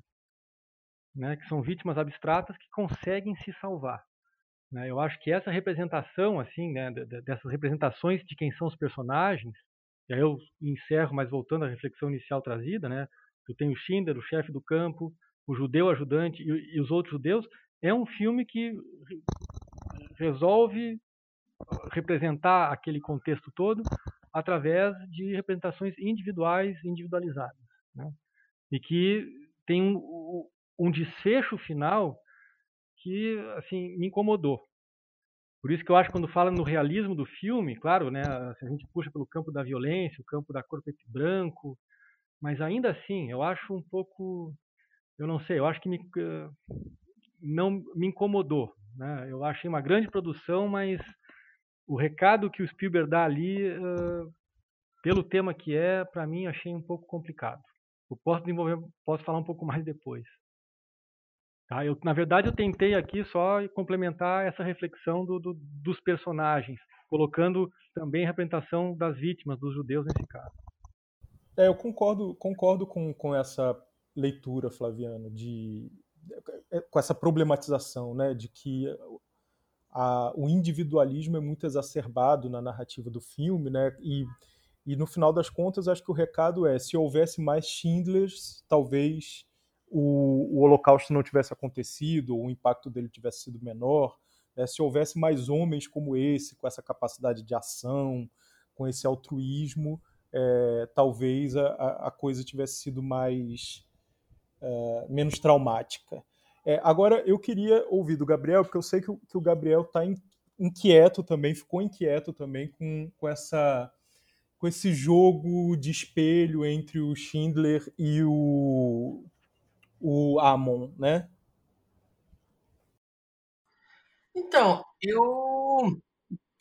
né? que são vítimas abstratas que conseguem se salvar. Né? Eu acho que essa representação, assim, né, dessas representações de quem são os personagens, e aí eu encerro, mas voltando à reflexão inicial trazida, né? Tu tem o Schindler, o chefe do campo, o judeu ajudante e, e os outros judeus. É um filme que resolve representar aquele contexto todo através de representações individuais, individualizadas, né? E que tem um, um desfecho final que assim me incomodou. Por isso que eu acho que quando fala no realismo do filme, claro, né, a gente puxa pelo campo da violência, o campo da cor preto e branco, mas ainda assim, eu acho um pouco, eu não sei, eu acho que me, não me incomodou. Né? Eu achei uma grande produção, mas o recado que o Spielberg dá ali, uh, pelo tema que é, para mim, achei um pouco complicado. Eu posso desenvolver, posso falar um pouco mais depois. Tá? Eu, na verdade, eu tentei aqui só complementar essa reflexão do, do, dos personagens, colocando também a representação das vítimas, dos judeus nesse caso. É, eu concordo, concordo com, com essa leitura, Flaviano, de, com essa problematização, né, de que a, o individualismo é muito exacerbado na narrativa do filme, né, e, e no final das contas acho que o recado é, se houvesse mais Schindlers, talvez o, o Holocausto não tivesse acontecido, ou o impacto dele tivesse sido menor, né? se houvesse mais homens como esse, com essa capacidade de ação, com esse altruísmo, é, talvez a, a, coisa tivesse sido mais é, menos traumática. É, agora eu queria ouvir do Gabriel, porque eu sei que, o, que o Gabriel está inquieto também, ficou inquieto também com, com essa com esse jogo de espelho entre o Schindler e o o Amon, né? Então, eu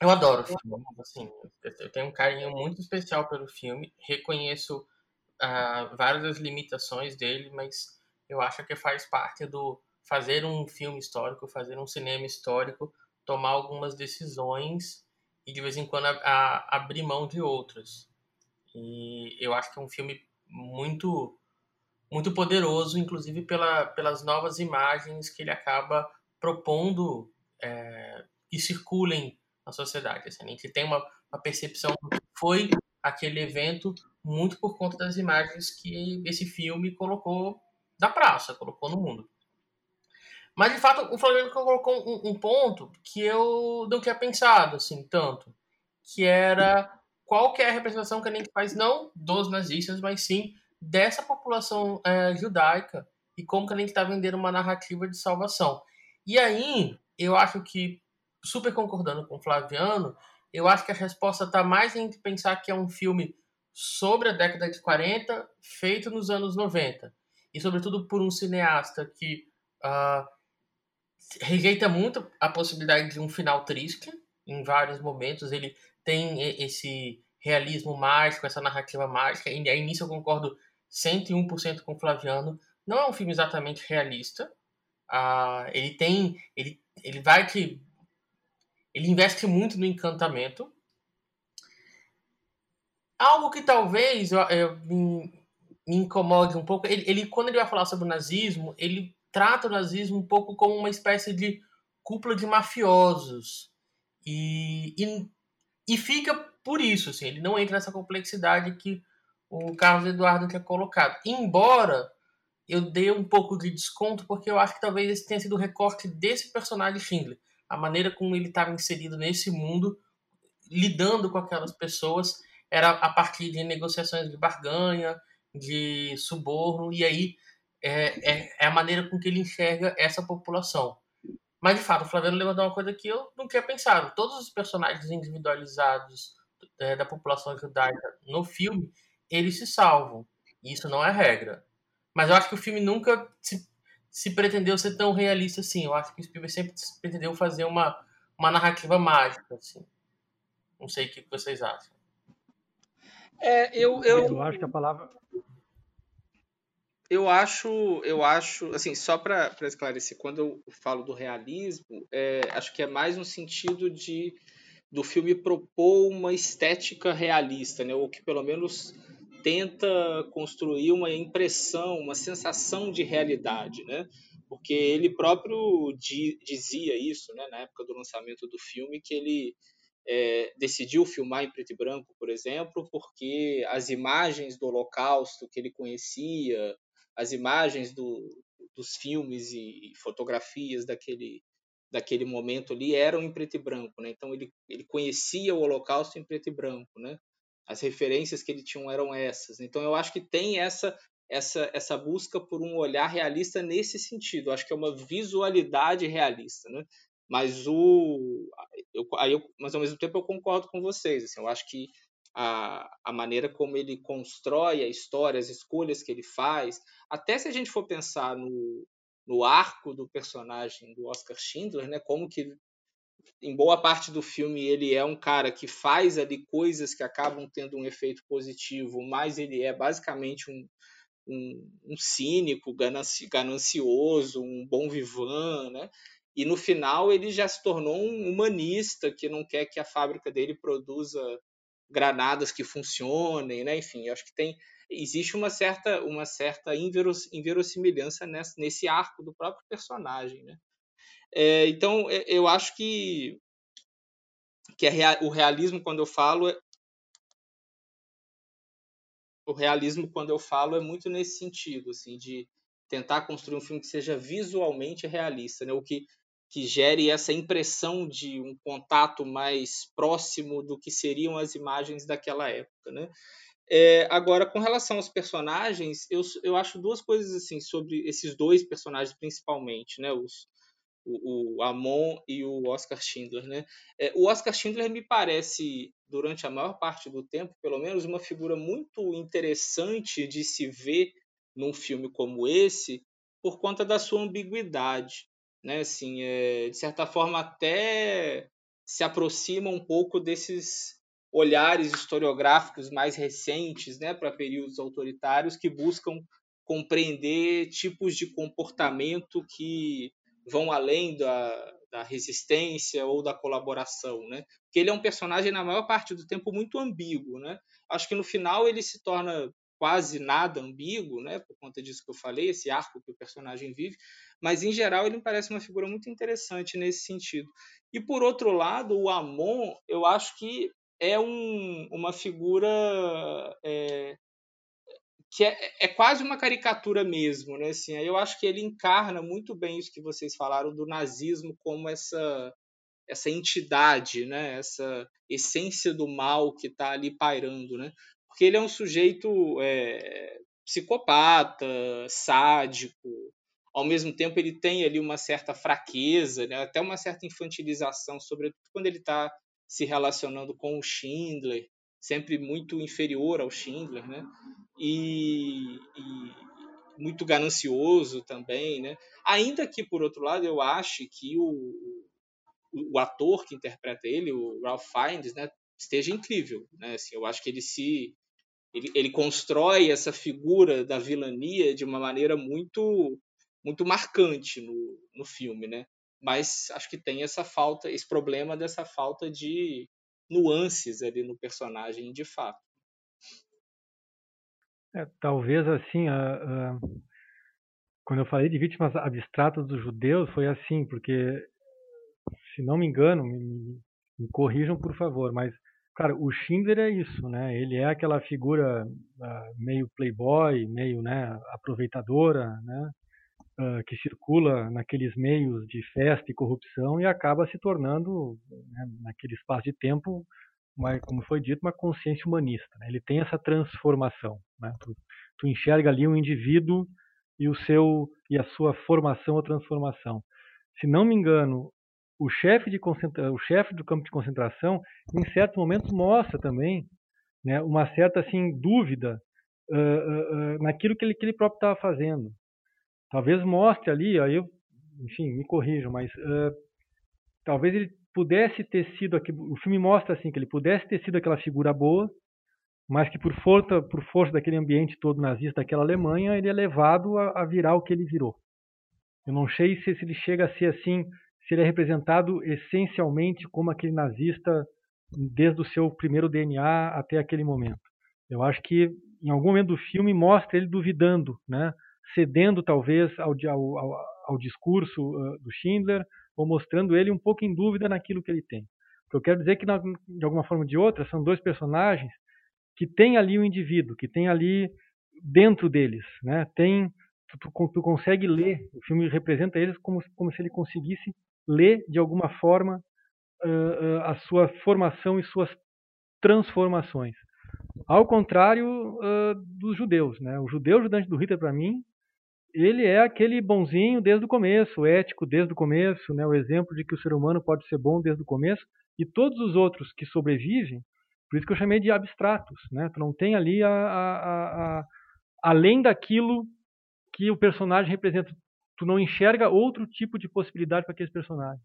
eu adoro o filme, assim, eu tenho um carinho muito especial pelo filme, reconheço uh, várias das limitações dele, mas eu acho que faz parte do fazer um filme histórico, fazer um cinema histórico, tomar algumas decisões e de vez em quando a, a, abrir mão de outras. E eu acho que é um filme muito muito poderoso, inclusive pela, pelas novas imagens que ele acaba propondo é, que circulem na sociedade. Assim, a gente tem uma, uma percepção do que foi aquele evento muito por conta das imagens que esse filme colocou da praça, colocou no mundo. Mas, de fato, o Flamengo colocou um, um, ponto que eu não tinha pensado, assim, tanto, que era qual que é a representação que a gente faz, não dos nazistas, mas sim dessa população é, judaica e como que a gente está vendendo uma narrativa de salvação. E aí, eu acho que, super concordando com o Flaviano, eu acho que a resposta está mais em pensar que é um filme sobre a década de 40, feito nos anos 90. E, sobretudo, por um cineasta que uh, rejeita muito a possibilidade de um final triste em vários momentos. Ele tem esse realismo mágico, essa narrativa mágica. E aí nisso eu concordo 101% com o Flaviano. Não é um filme exatamente realista. Uh, ele tem. Ele, ele vai que. Ele investe muito no encantamento. Algo que talvez eu, eu me, me, incomode um pouco. Ele, ele, quando ele vai falar sobre o nazismo, ele trata o nazismo um pouco como uma espécie de cúpula de mafiosos. E, e, e fica por isso. Assim, ele não entra nessa complexidade que o Carlos Eduardo tinha colocado. Embora eu dê um pouco de desconto, porque eu acho que talvez esse tenha sido o recorte desse personagem Schindler. A maneira como ele estava inserido nesse mundo, lidando com aquelas pessoas, era a partir de negociações de barganha, de suborno, e aí é, é, é a maneira com que ele enxerga essa população. Mas, de fato, o Flaviano levantou uma coisa que eu não tinha pensado. Todos os personagens individualizados é, da população judaica no filme, eles se salvam. Isso não é regra. Mas eu acho que o filme nunca se, se pretendeu ser tão realista assim. Eu acho que o Spielberg sempre pretendeu fazer uma, uma narrativa mágica, assim. Não sei o que vocês acham. É, eu, eu... eu acho que a palavra. Eu acho, eu acho, assim, só para esclarecer, quando eu falo do realismo, é, acho que é mais no sentido de do filme propor uma estética realista, né? Ou que pelo menos tenta construir uma impressão, uma sensação de realidade, né? Porque ele próprio di, dizia isso, né? Na época do lançamento do filme, que ele é, decidiu filmar em preto e branco, por exemplo, porque as imagens do Holocausto que ele conhecia, as imagens do, dos filmes e fotografias daquele daquele momento ali eram em preto e branco, né? Então ele, ele conhecia o Holocausto em preto e branco, né? As referências que ele tinha eram essas. Então eu acho que tem essa essa essa busca por um olhar realista nesse sentido. Eu acho que é uma visualidade realista, né? Mas o eu, aí eu, mas ao mesmo tempo eu concordo com vocês. Assim, eu acho que a, a maneira como ele constrói a história, as escolhas que ele faz, até se a gente for pensar no, no arco do personagem do Oscar Schindler, né? Como que em boa parte do filme ele é um cara que faz ali coisas que acabam tendo um efeito positivo, mas ele é basicamente um, um, um cínico, gananci, ganancioso, um bom vivan, né? E no final ele já se tornou um humanista que não quer que a fábrica dele produza granadas que funcionem, né? Enfim, acho que tem existe uma certa uma certa inveros, inverossimilhança nesse, nesse arco do próprio personagem, né? É, então é, eu acho que que é o realismo quando eu falo é, o realismo quando eu falo é muito nesse sentido assim de tentar construir um filme que seja visualmente realista, né? O que que gere essa impressão de um contato mais próximo do que seriam as imagens daquela época, né? É, agora, com relação aos personagens, eu, eu acho duas coisas assim sobre esses dois personagens principalmente, né? Os, o, o Amon e o Oscar Schindler, né? É, o Oscar Schindler me parece, durante a maior parte do tempo, pelo menos, uma figura muito interessante de se ver num filme como esse, por conta da sua ambiguidade, né? Assim, é, de certa forma até se aproxima um pouco desses olhares historiográficos mais recentes né, para períodos autoritários que buscam compreender tipos de comportamento que vão além da, da resistência ou da colaboração, né? Porque ele é um personagem na maior parte do tempo muito ambíguo, né? Acho que no final ele se torna quase nada ambíguo, né? Por conta disso que eu falei, esse arco que o personagem vive, mas em geral ele me parece uma figura muito interessante nesse sentido. E por outro lado, o Amon, eu acho que é um, uma figura é, que é, é, quase uma caricatura mesmo, né? Assim, eu acho que ele encarna muito bem isso que vocês falaram do nazismo como essa essa entidade, né? Essa essência do mal que está ali pairando, né? Porque ele é um sujeito é, psicopata, sádico. Ao mesmo tempo, ele tem ali uma certa fraqueza, né? até uma certa infantilização, sobretudo quando ele está se relacionando com o Schindler, sempre muito inferior ao Schindler, né? E, e, muito ganancioso também, né? Ainda que por outro lado eu ache que o, o, ator que interpreta ele, o Ralph Fiennes, né, esteja incrível, né? Assim, eu acho que ele se ele, ele constrói essa figura da vilania de uma maneira muito muito marcante no, no filme, né? mas acho que tem essa falta, esse problema dessa falta de nuances ali no personagem de fato. É, talvez assim, a, a, quando eu falei de vítimas abstratas dos judeus, foi assim, porque, se não me engano, me, me corrijam por favor, mas, cara, o Schindler é isso, né? Ele é aquela figura uh, meio playboy, meio né, aproveitadora, né? uh, que circula naqueles meios de festa e corrupção e acaba se tornando, né, naquele espaço de tempo, uma, como foi dito, uma consciência humanista. Né? Ele tem essa transformação. Né? Tu, tu, enxerga ali um indivíduo e o seu e a sua formação ou transformação. Se não me engano, o chefe de o chefe do campo de concentração, em certos momentos mostra também, né, uma certa assim dúvida uh, uh, naquilo que ele, que ele próprio estava fazendo. Talvez mostre ali, aí eu, enfim, me corrijam, mas uh, talvez ele pudesse ter sido aqui, o filme mostra assim que ele pudesse ter sido aquela figura boa, mas que por força, por força daquele ambiente todo nazista daquela Alemanha, ele é levado a, a virar o que ele virou. Eu não sei se, se ele chega a ser assim, se ele é representado essencialmente como aquele nazista desde o seu primeiro DNA até aquele momento. Eu acho que em algum momento do filme mostra ele duvidando, né? cedendo talvez ao, ao, ao discurso uh, do Schindler ou mostrando ele um pouco em dúvida naquilo que ele tem. O que eu quero dizer é que, de alguma forma ou de outra, são dois personagens que têm ali o um indivíduo, que tem ali dentro deles, né? Tem, tu, tu, tu, consegue ler, o filme representa eles como, como se ele conseguisse ler de alguma forma uh, uh, a sua formação e suas transformações. Ao contrário uh, dos judeus, né? O judeu ajudante do Hitler para mim ele é aquele bonzinho desde o começo, ético desde o começo, né? o exemplo de que o ser humano pode ser bom desde o começo, e todos os outros que sobrevivem, por isso que eu chamei de abstratos, né? Tu não tem ali a, a, a, além daquilo que o personagem representa, tu não enxerga outro tipo de possibilidade para aqueles personagens.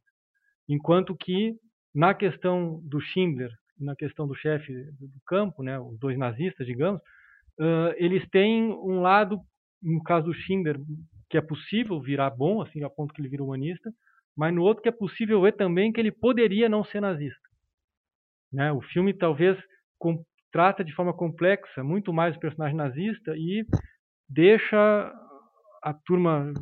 Enquanto que na questão do Schindler, na questão do chefe do campo, né, os dois nazistas, digamos, uh, eles têm um lado no caso do Schindler, que é possível virar bom, assim, a ponto que ele vira humanista, mas no outro que é possível ver também que ele poderia não ser nazista. Né? O filme talvez com, trata de forma complexa muito mais o personagem nazista e deixa a turma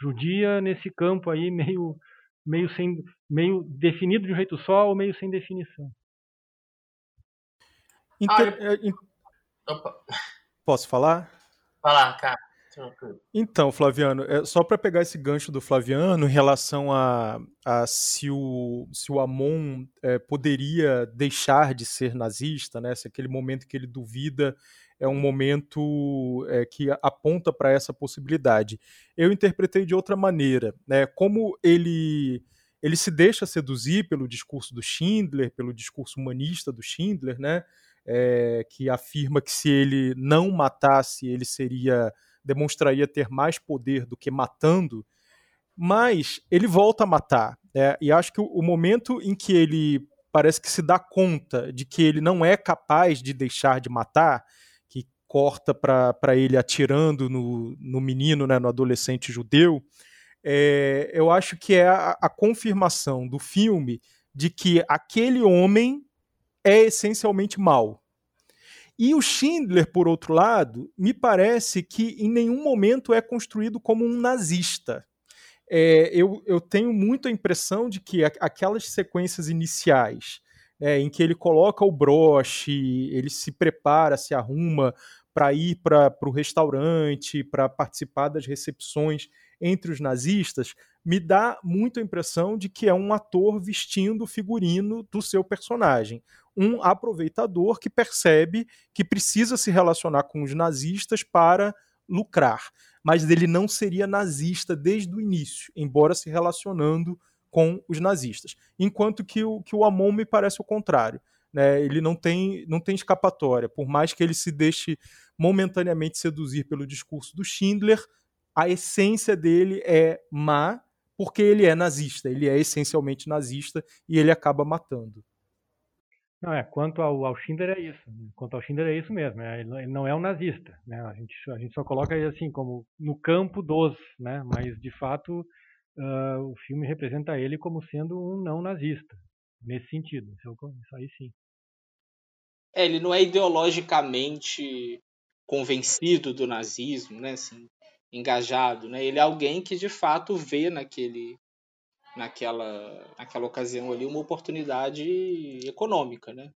judia nesse campo aí meio meio sem meio definido de um jeito só ou meio sem definição. Inter... Ah, Opa. Posso falar? Falar, cara. Então, Flaviano, é só para pegar esse gancho do Flaviano em relação a, a se, o, se o Amon é, poderia deixar de ser nazista, né? se aquele momento que ele duvida é um momento é, que aponta para essa possibilidade. Eu interpretei de outra maneira. Né? Como ele, ele se deixa seduzir pelo discurso do Schindler, pelo discurso humanista do Schindler, né? É, que afirma que se ele não matasse, ele seria demonstraria ter mais poder do que matando, mas ele volta a matar. Né? E acho que o, momento em que ele parece que se dá conta de que ele não é capaz de deixar de matar, que corta para ele atirando no, no menino, né, no adolescente judeu, é, eu acho que é a, a confirmação do filme de que aquele homem é essencialmente mau. E o Schindler, por outro lado, me parece que em nenhum momento é construído como um nazista. É, eu, eu, tenho muito a impressão de que aquelas sequências iniciais, é, em que ele coloca o broche, ele se prepara, se arruma para ir para o restaurante, para participar das recepções entre os nazistas, me dá muito a impressão de que é um ator vestindo o figurino do seu personagem um aproveitador que percebe que precisa se relacionar com os nazistas para lucrar. Mas ele não seria nazista desde o início, embora se relacionando com os nazistas. Enquanto que o, que o Amon me parece o contrário. Né? Ele não tem, não tem escapatória. Por mais que ele se deixe momentaneamente seduzir pelo discurso do Schindler, a essência dele é má, porque ele é nazista, ele é essencialmente nazista e ele acaba matando. Não, é, quanto ao, ao Schindler é isso. Quanto ao Schindler é isso mesmo. É, ele não é um nazista. Né? A, gente, a gente só coloca ele assim, como no campo dos, né? mas de fato uh, o filme representa ele como sendo um não nazista. Nesse sentido. Isso, isso aí sim. É, ele não é ideologicamente convencido do nazismo, né? Assim, engajado, né? Ele é alguém que de fato vê naquele naquela, naquela ocasião ali uma oportunidade econômica, né?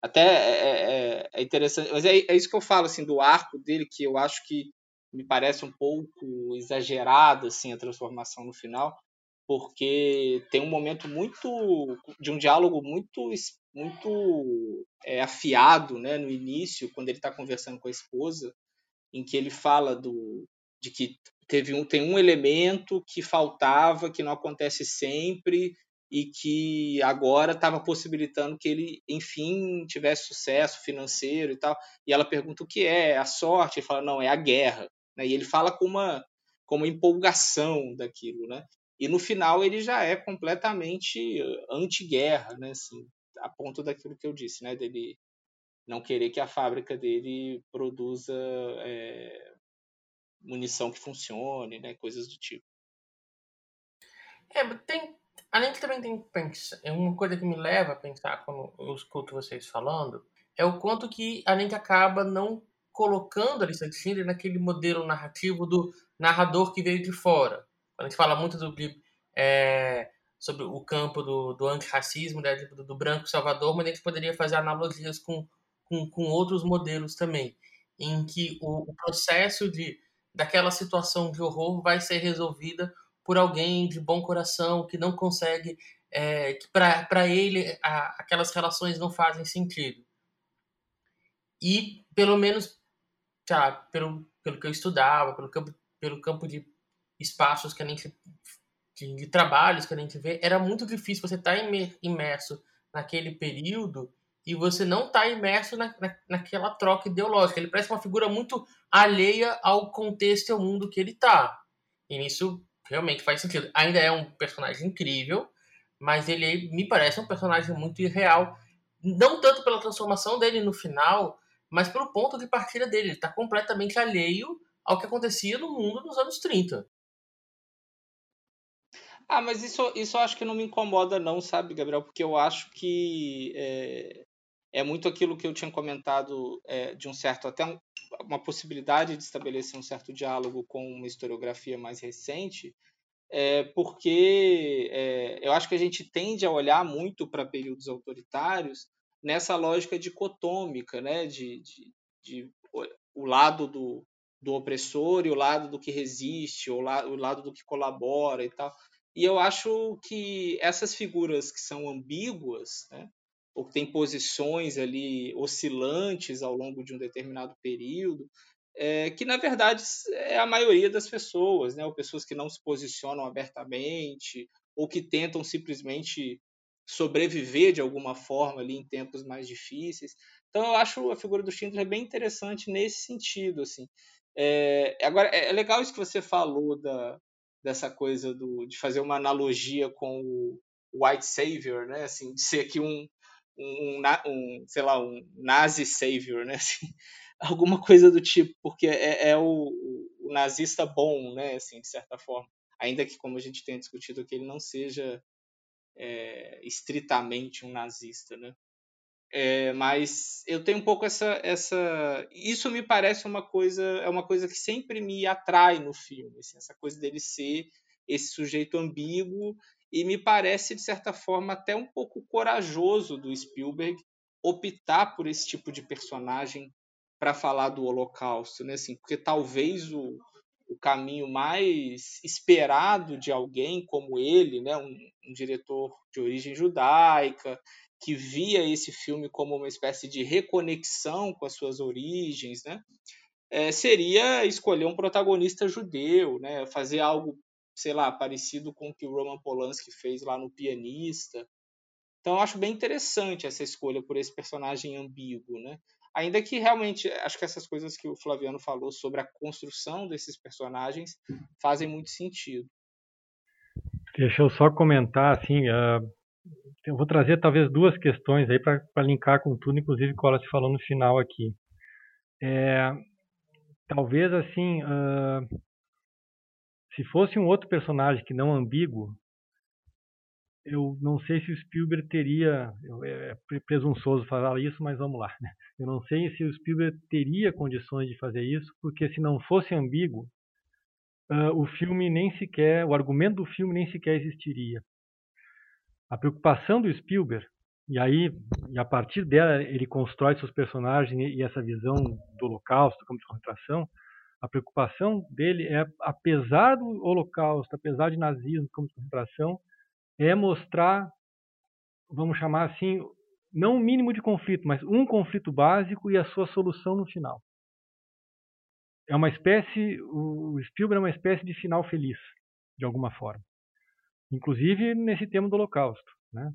Até é, é, é, é interessante, mas é, é, isso que eu falo assim do arco dele que eu acho que me parece um pouco exagerado assim a transformação no final, porque tem um momento muito de um diálogo muito muito é, afiado, né, no início quando ele está conversando com a esposa, em que ele fala do de que teve um, tem um elemento que faltava, que não acontece sempre e que agora estava possibilitando que ele, enfim, tivesse sucesso financeiro e tal. E ela pergunta o que é, a sorte, ele fala, não, é a guerra. Né? E ele fala com uma, com uma empolgação daquilo, né? E no final ele já é completamente anti-guerra, né? Assim, a ponto daquilo que eu disse, né? Dele não querer que a fábrica dele produza é, munição que funcione, né? Coisas do tipo. É, tem. Além que também tem é uma coisa que me leva a pensar quando eu escuto vocês falando é o quanto que a gente acaba não colocando a lista de Schindler naquele modelo narrativo do narrador que veio de fora. A gente fala muito do, é, sobre o campo do, do antirracismo, né, do, do, branco salvador, mas a gente poderia fazer analogias com, com, com outros modelos também, em que o, o processo de daquela situação de horror vai ser resolvida por alguém de bom coração que não consegue é, que para ele a, aquelas relações não fazem sentido e pelo menos tá, pelo, pelo que eu estudava pelo campo, pelo campo de espaços que a gente de, de trabalhos que a gente vê era muito difícil você estar tá imerso naquele período e você não está imerso na, na, naquela troca ideológica. Ele parece uma figura muito alheia ao contexto e ao mundo que ele está. E nisso realmente faz sentido. Ainda é um personagem incrível, mas ele me parece um personagem muito irreal. Não tanto pela transformação dele no final, mas pelo ponto de partida dele. Ele está completamente alheio ao que acontecia no mundo nos anos 30. Ah, mas isso, isso eu acho que não me incomoda, não, sabe, Gabriel? Porque eu acho que é, é muito aquilo que eu tinha comentado é, de um certo, até um, uma possibilidade de estabelecer um certo diálogo com uma historiografia mais recente, é, porque é, eu acho que a gente tende a olhar muito para períodos autoritários nessa lógica dicotômica, né, de, de, de o lado do, do opressor e o lado do que resiste, o, la, o lado do que colabora e tal. E eu acho que essas figuras que são ambíguas, né, ou que têm posições ali oscilantes ao longo de um determinado período, é, que na verdade é a maioria das pessoas, né, ou pessoas que não se posicionam abertamente, ou que tentam simplesmente sobreviver de alguma forma ali em tempos mais difíceis. Então eu acho a figura do Schindler bem interessante nesse sentido, assim. É, agora é legal isso que você falou da, dessa coisa do, de fazer uma analogia com o White Savior, né? Assim, de ser aqui um, um, um sei lá, um Nazi Savior, né? Assim, alguma coisa do tipo, porque é, é o, o, nazista bom, né? Assim, de certa forma. Ainda que, como a gente tem discutido aqui, ele não seja é, estritamente um nazista, né? É, mas eu tenho um pouco essa, essa. Isso me parece uma coisa. É uma coisa que sempre me atrai no filme. Assim, essa coisa dele ser esse sujeito ambíguo. E me parece, de certa forma, até um pouco corajoso do Spielberg optar por esse tipo de personagem para falar do Holocausto, né? Assim, porque talvez o, o caminho mais esperado de alguém como ele, né? um, um diretor de origem judaica, que via esse filme como uma espécie de reconexão com as suas origens, né? É, seria escolher um protagonista judeu, né? Fazer algo, sei lá, parecido com o que o Roman Polanski fez lá no Pianista. Então, eu acho bem interessante essa escolha por esse personagem ambíguo, né? Ainda que realmente, acho que essas coisas que o Flaviano falou sobre a construção desses personagens fazem muito sentido. Deixa eu só comentar, assim, uh, eu vou trazer talvez duas questões aí para linkar com tudo, inclusive que o se falou no final aqui. É, talvez assim, uh, se fosse um outro personagem que não ambíguo, eu não sei se o Spielberg teria, é presunçoso falar isso, mas vamos lá. Né? Eu não sei se o Spielberg teria condições de fazer isso, porque se não fosse ambíguo, uh, o filme nem sequer, o argumento do filme nem sequer existiria a preocupação do Spielberg, e aí, e a partir dela, ele constrói seus personagens e essa visão do Holocausto como de concentração. A preocupação dele é, apesar do Holocausto, apesar de nazismo como concentração, é mostrar, vamos chamar assim, não um mínimo de conflito, mas um conflito básico e a sua solução no final. É uma espécie, o Spielberg é uma espécie de final feliz, de alguma forma inclusive nesse tema do Holocausto. Né?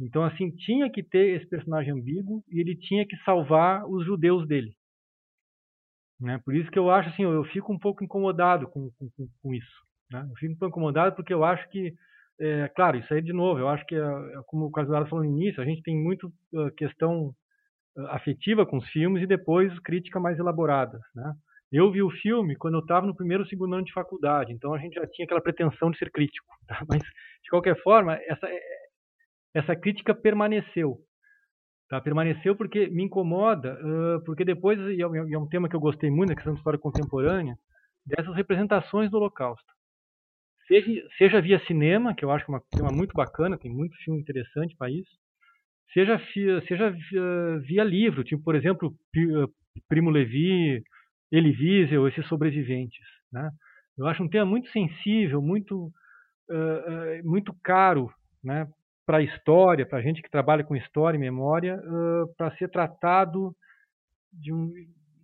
Então, assim, tinha que ter esse personagem ambíguo e ele tinha que salvar os judeus dele. Né? Por isso que eu acho assim, eu fico um pouco incomodado com, com, com isso. Né? Eu fico um pouco incomodado porque eu acho que, é, claro, isso aí de novo, eu acho que, é, como o Casuara falou no início, a gente tem muito uh, questão uh, afetiva com os filmes e depois crítica mais elaborada. Né? Eu vi o filme quando eu estava no primeiro ou segundo ano de faculdade, então a gente já tinha aquela pretensão de ser crítico. Tá? Mas, de qualquer forma, essa, essa crítica permaneceu. Tá? Permaneceu porque me incomoda, uh, porque depois, e é, é, um tema que eu gostei muito na questão da história contemporânea, dessas representações do Holocausto. Seja, seja via cinema, que eu acho que é um tema muito bacana, tem muito filme interessante para isso, seja, seja via, via livro, tipo, por exemplo, Primo Levi, Elie Wiesel, esses sobreviventes. Né? Eu acho um tema muito sensível, muito, uh, uh, muito caro né, para a história, para a gente que trabalha com história e memória, uh, para ser tratado de um,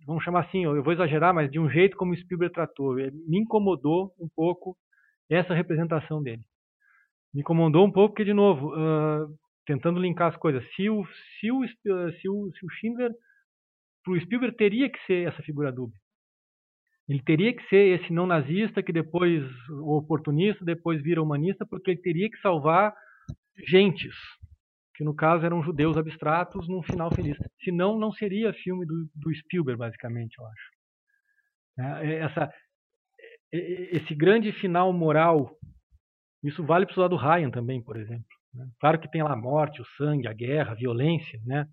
vamos chamar assim, eu vou exagerar, mas de um jeito como Spielberg tratou. Me incomodou um pouco essa representação dele. Me incomodou um pouco porque, de novo, tentando linkar as coisas, se o, se o, se o, se o Schindler para o Spielberg teria que ser essa figura dúbia. Ele teria que ser esse não nazista que depois, oportunista, depois vira humanista, porque ele teria que salvar gentes, que no caso eram judeus abstratos, num final feliz. Senão, não seria filme do, do Spielberg, basicamente, eu acho. Né? Essa, esse grande final moral, isso vale para o lado do Ryan também, por exemplo. Né? Claro que tem lá a morte, o sangue, a guerra, a violência, né?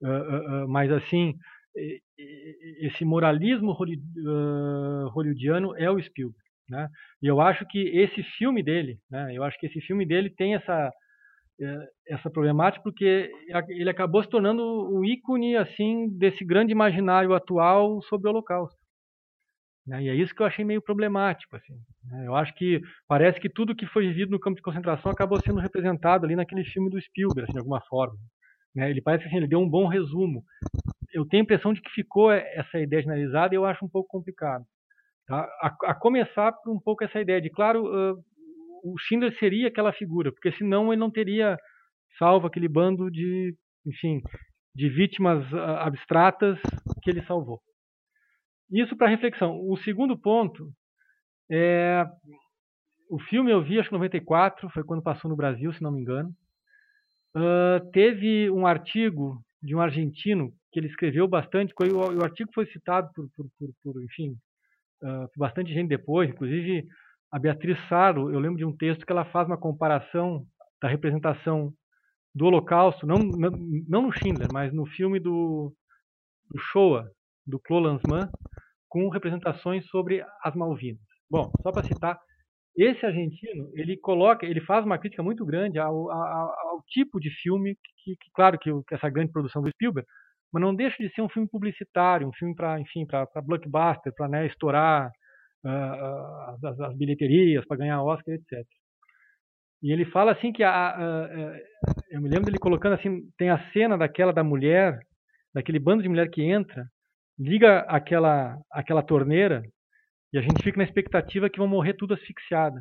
Uh, uh, uh, mas assim, esse moralismo hollywoodiano é o Spielberg. Né? E eu acho que esse filme dele, né? eu acho que esse filme dele tem essa, essa problemática porque ele acabou se tornando o ícone assim desse grande imaginário atual sobre o Holocausto. Né? E é isso que eu achei meio problemático. Assim, né? Eu acho que parece que tudo que foi vivido no campo de concentração acabou sendo representado ali naquele filme do Spielberg, assim, de alguma forma. Né? Ele parece que assim, ele deu um bom resumo. Eu tenho a impressão de que ficou essa ideia generalizada e eu acho um pouco complicado. Tá? A, a, começar por um pouco essa ideia de, claro, uh, o Schindler seria aquela figura, porque senão ele não teria salvo aquele bando de, enfim, de vítimas uh, abstratas que ele salvou. Isso para reflexão. O segundo ponto é o filme eu vi acho que em 94, foi quando passou no Brasil, se não me engano. Uh, teve um artigo de um argentino que ele escreveu bastante, o, artigo foi citado por, por, por, por enfim, uh, bastante gente depois, inclusive a Beatriz Saro, eu lembro de um texto que ela faz uma comparação da representação do Holocausto, não, não, no Schindler, mas no filme do, do Shoah, do Claude Lanzmann, com representações sobre as Malvinas. Bom, só para citar, esse argentino ele coloca, ele faz uma crítica muito grande ao, ao, ao tipo de filme que, que claro, que, que, essa grande produção do Spielberg, mas não deixa de ser um filme publicitário, um filme para, enfim, para blockbuster, para né, estourar as, as, bilheterias, para ganhar Oscar, etc. E ele fala assim que a, eu me lembro dele colocando assim, tem a cena daquela da mulher, daquele bando de mulher que entra liga aquela, aquela torneira e a gente fica na expectativa que vão morrer tudo asfixiada.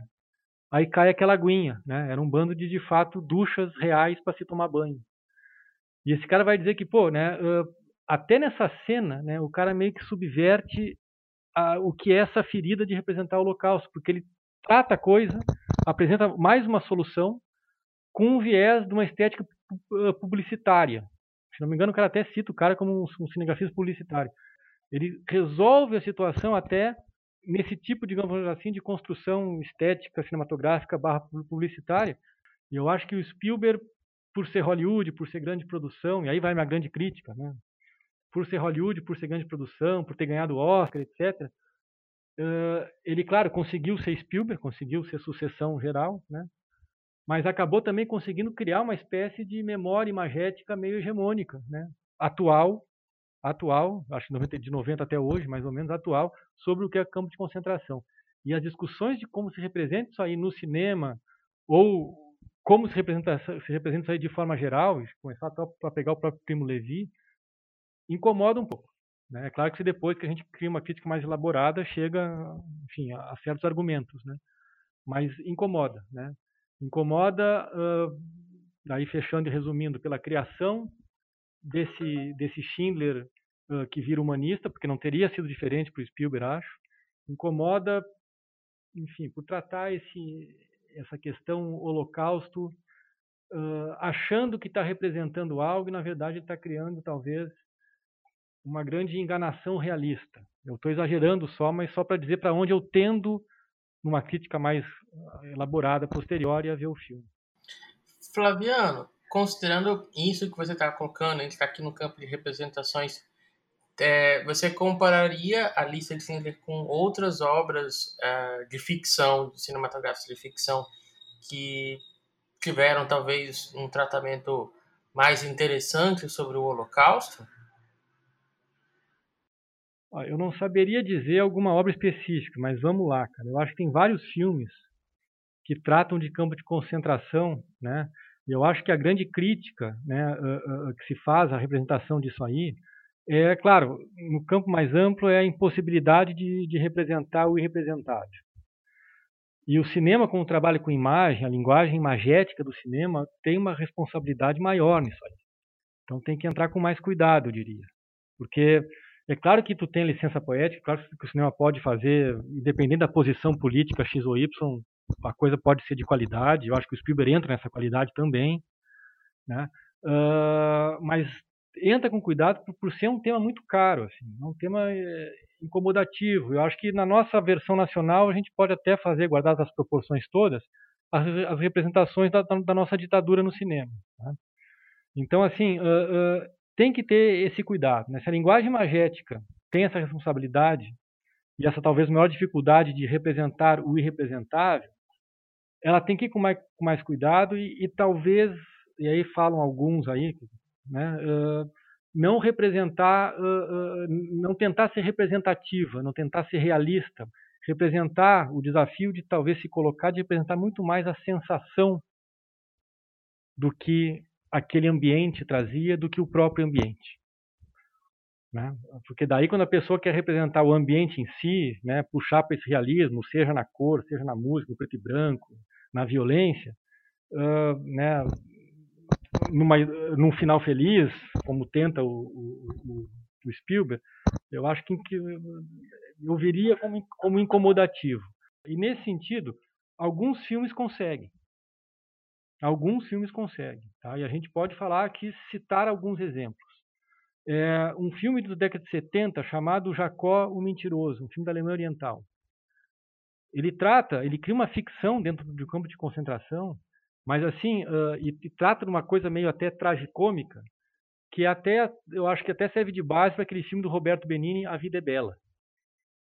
Aí cai aquela aguinha, né? Era um bando de, de fato, duchas reais para se tomar banho. E esse cara vai dizer que, pô, né, até nessa cena, né, o cara meio que subverte a, o que é essa ferida de representar o holocausto, porque ele trata a coisa, apresenta mais uma solução com um viés de uma estética publicitária. Se não me engano, o cara até cita o cara como um, um cinegrafista publicitário. Ele resolve a situação até nesse tipo, digamos assim, de construção estética, cinematográfica, barra publicitária. E eu acho que o Spielberg, por ser Hollywood, por ser grande produção, e aí vai minha grande crítica, né? Por ser Hollywood, por ser grande produção, por ter ganhado Oscar, etc. Uh, ele, claro, conseguiu ser Spielberg, conseguiu ser sucessão geral, né? Mas acabou também conseguindo criar uma espécie de memória imagética meio hegemônica, né? Atual, atual, acho que de 90 até hoje, mais ou menos atual, sobre o que é campo de concentração. E as discussões de como se representa isso aí no cinema, ou como se representa, se representa isso aí de forma geral, começar para pegar o próprio Primo Levi, incomoda um pouco. Né? É claro que depois que a gente cria uma crítica mais elaborada, chega enfim, a, a certos argumentos, né? mas incomoda. Né? Incomoda, uh, daí fechando e resumindo, pela criação desse, desse Schindler uh, que vira humanista, porque não teria sido diferente para o Spielberg, acho. Incomoda, enfim, por tratar esse, essa questão holocausto, uh, achando que está representando algo e, na verdade, está criando, talvez, uma grande enganação realista. Eu estou exagerando só, mas só para dizer para onde eu tendo, numa crítica mais elaborada, posterior, a ver o filme. Flaviano, considerando isso que você está colocando, a gente está aqui no campo de representações, é, você compararia a lista de Schindler com outras obras uh, de ficção, cinematográficas de ficção, que tiveram talvez um tratamento mais interessante sobre o Holocausto? Eu não saberia dizer alguma obra específica, mas vamos lá, cara. Eu acho que tem vários filmes que tratam de campo de concentração, né? E eu acho que a grande crítica né, que se faz à representação disso aí é, claro, no campo mais amplo, é a impossibilidade de, de representar o irrepresentável. E o cinema, como trabalha com imagem, a linguagem imagética do cinema, tem uma responsabilidade maior nisso aí. Então tem que entrar com mais cuidado, eu diria. Porque é claro que tu tem licença poética, claro que o cinema pode fazer, independente da posição política X ou Y, a coisa pode ser de qualidade. Eu acho que o Spielberg entra nessa qualidade também, né? Uh, mas entra com cuidado por, por, ser um tema muito caro, assim, é um tema eh, incomodativo. Eu acho que na nossa versão nacional a gente pode até fazer, guardadas as proporções todas, as, as representações da, da, nossa ditadura no cinema. Né? Então, assim, uh, uh, tem que ter esse cuidado. Né? Se a linguagem magética tem essa responsabilidade e essa talvez maior dificuldade de representar o irrepresentável, ela tem que ir com mais, com mais cuidado e, e, talvez, e aí falam alguns aí, né, uh, não representar, uh, uh, não tentar ser representativa, não tentar ser realista, representar o desafio de talvez se colocar, de representar muito mais a sensação do que aquele ambiente trazia, do que o próprio ambiente. Né? Porque daí quando a pessoa quer representar o ambiente em si, né, puxar para esse realismo, seja na cor, seja na música, no preto e branco, na violência, uh, né, numa, num final feliz, como tenta o, o, o Spielberg, eu acho que, eu veria como, como incomodativo. E nesse sentido, alguns filmes conseguem. Alguns filmes conseguem. Tá? E a gente pode falar aqui, citar alguns exemplos. É um filme da década de 70 chamado Jacó o Mentiroso, um filme da Alemanha Oriental. Ele trata, ele cria uma ficção dentro do campo de concentração mas assim, uh, e, e, trata de uma coisa meio até tragicômica, que até, eu acho que até serve de base para aquele filme do Roberto Benini, A Vida é Bela.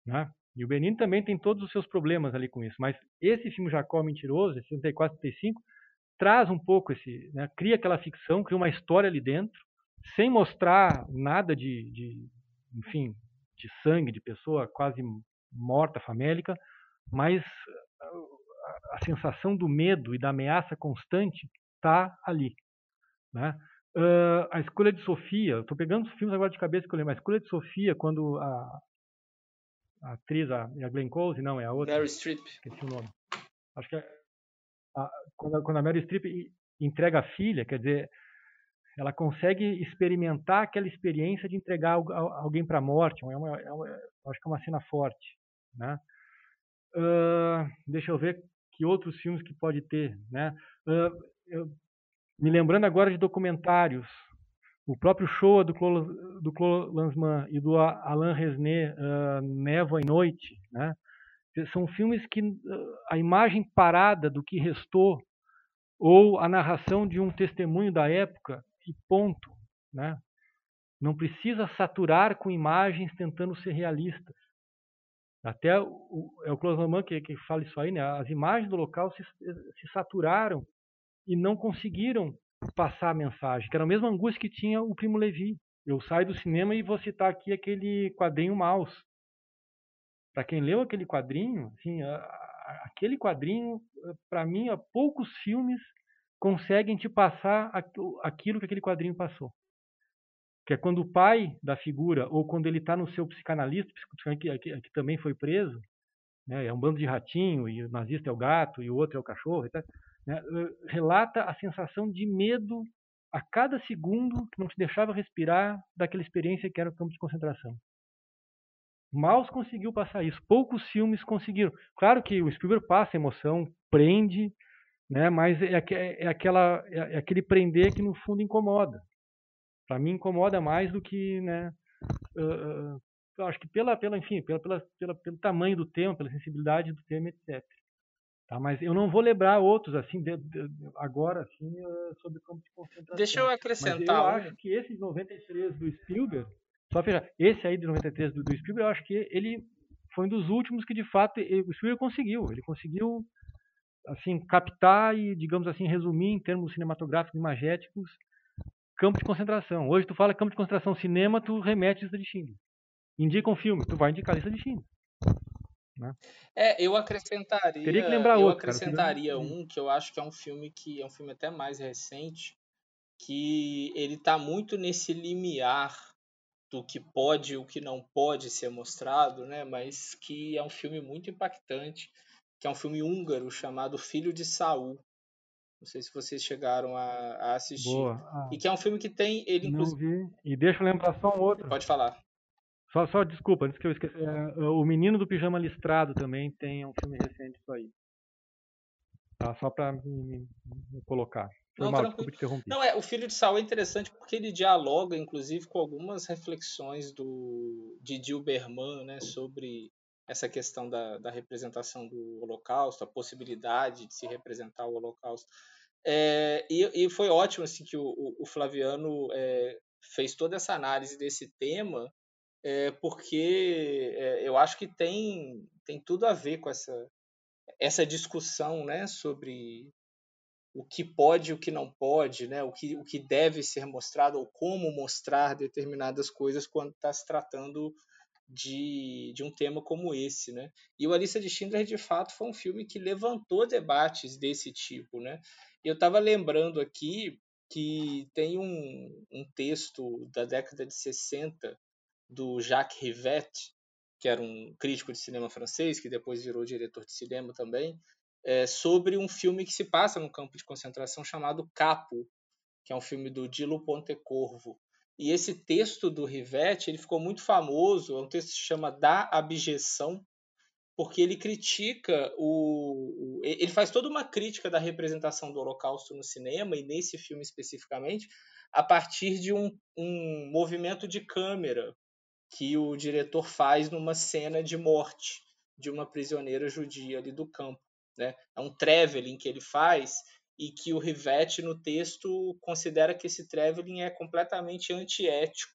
Né? E o Benini também tem todos os seus problemas ali com isso. Mas esse filme Jacó Mentiroso, esse 64, 35, traz um pouco esse, né? cria aquela ficção, cria uma história ali dentro, sem mostrar nada de, de enfim, de sangue, de pessoa quase morta, famélica, mas a sensação do medo e da ameaça constante está ali. Né? Uh, a escolha de Sofia, estou pegando os filmes agora de cabeça que eu lembro, a escolha de Sofia, quando a, a atriz, a, a Glenn Close, não, é a outra. Mary Streep. Esqueci o nome. Acho que é, a, quando, a, quando a Mary Streep entrega a filha, quer dizer, ela consegue experimentar aquela experiência de entregar alguém para a morte. É uma, é uma, acho que é uma cena forte. Né? Uh, deixa eu ver que outros filmes que pode ter, né? Uh, eu, me lembrando agora de documentários, o próprio show do Claude, do Claude Lanzmann e do Alain Resnais, uh, Névoa e Noite, né? São filmes que uh, a imagem parada do que restou ou a narração de um testemunho da época e ponto, né? Não precisa saturar com imagens tentando ser realistas. Até o, é o Close que, que fala isso aí, né? As imagens do local se, se saturaram e não conseguiram passar a mensagem, que era a mesma angústia que tinha o Primo Levi. Eu saio do cinema e vou citar aqui aquele quadrinho Maus. Para quem leu aquele quadrinho, assim, a, a, aquele quadrinho, para mim, poucos filmes conseguem te passar aquilo que aquele quadrinho passou que é quando o pai da figura, ou quando ele está no seu psicanalista, que, que, que, também foi preso, né, é um bando de ratinho, e o nazista é o gato, e o outro é o cachorro, tá, né, eh, relata a sensação de medo a cada segundo que não te deixava respirar daquela experiência que era o campo de concentração. Maus conseguiu passar isso, poucos filmes conseguiram. Claro que o Spielberg passa emoção, prende, né, mas é, é, é aquela, é, é aquele prender que no fundo incomoda para mim incomoda mais do que, né, uh, uh, eu acho que pela, pela enfim, pela, pela, pela, pelo tamanho do tema, pela sensibilidade do tema, etc. Tá, mas eu não vou lembrar outros assim de, de, agora assim sobre campo de concentração. Deixa eu acrescentar. Mas eu acho que esse 93 do Spielberg, só fechar, esse aí de 93 do, do Spielberg, eu acho que ele foi um dos últimos que de fato ele, o Spielberg conseguiu. Ele conseguiu assim captar e digamos assim resumir em termos cinematográficos imagéticos campo de concentração. Hoje tu fala campo de concentração cinema, tu remete lista de Schindler. Indica um filme, tu vai indicar lista de Schindler. Né? É, eu acrescentaria. Teria que lembrar eu outro, acrescentaria cara, um que eu acho que é um filme que é um filme até mais recente, que ele está muito nesse limiar do que pode e o que não pode ser mostrado, né? Mas que é um filme muito impactante, que é um filme húngaro chamado Filho de Saul, não sei se vocês chegaram a, a assistir. Ah, e que é um filme que tem ele, inclusive. Não vi. E deixa eu lembrar só um outro. Pode falar. Só, só desculpa, antes que eu esqueça. É, o Menino do Pijama Listrado também tem um filme recente isso aí. Tá, só para me, me, colocar. Não, mal, tranquilo. Não, é, o Filho de Saul é interessante porque ele dialoga, inclusive, com algumas reflexões do Didi Berman, né, sobre essa questão da, da representação do Holocausto, a possibilidade de se representar o Holocausto. É, e, e foi ótimo assim que o, o Flaviano é, fez toda essa análise desse tema, é, porque é, eu acho que tem, tem tudo a ver com essa, essa discussão né, sobre o que pode e o que não pode, né? o, que, o que deve ser mostrado ou como mostrar determinadas coisas quando está se tratando de, de um tema como esse. Né? E o A Lista de Schindler, de fato, foi um filme que levantou debates desse tipo. Né? Eu estava lembrando aqui que tem um, um texto da década de 60 do Jacques Rivette, que era um crítico de cinema francês, que depois virou diretor de cinema também, é, sobre um filme que se passa no campo de concentração chamado Capo, que é um filme do Dilo Pontecorvo. E esse texto do Rivette ele ficou muito famoso, é um texto que se chama Da Abjeção, porque ele critica o, ele faz toda uma crítica da representação do Holocausto no cinema e nesse filme especificamente a partir de um, um movimento de câmera que o diretor faz numa cena de morte de uma prisioneira judia ali do campo né? É um traveling que ele faz e que o Rivette no texto considera que esse traveling é completamente antiético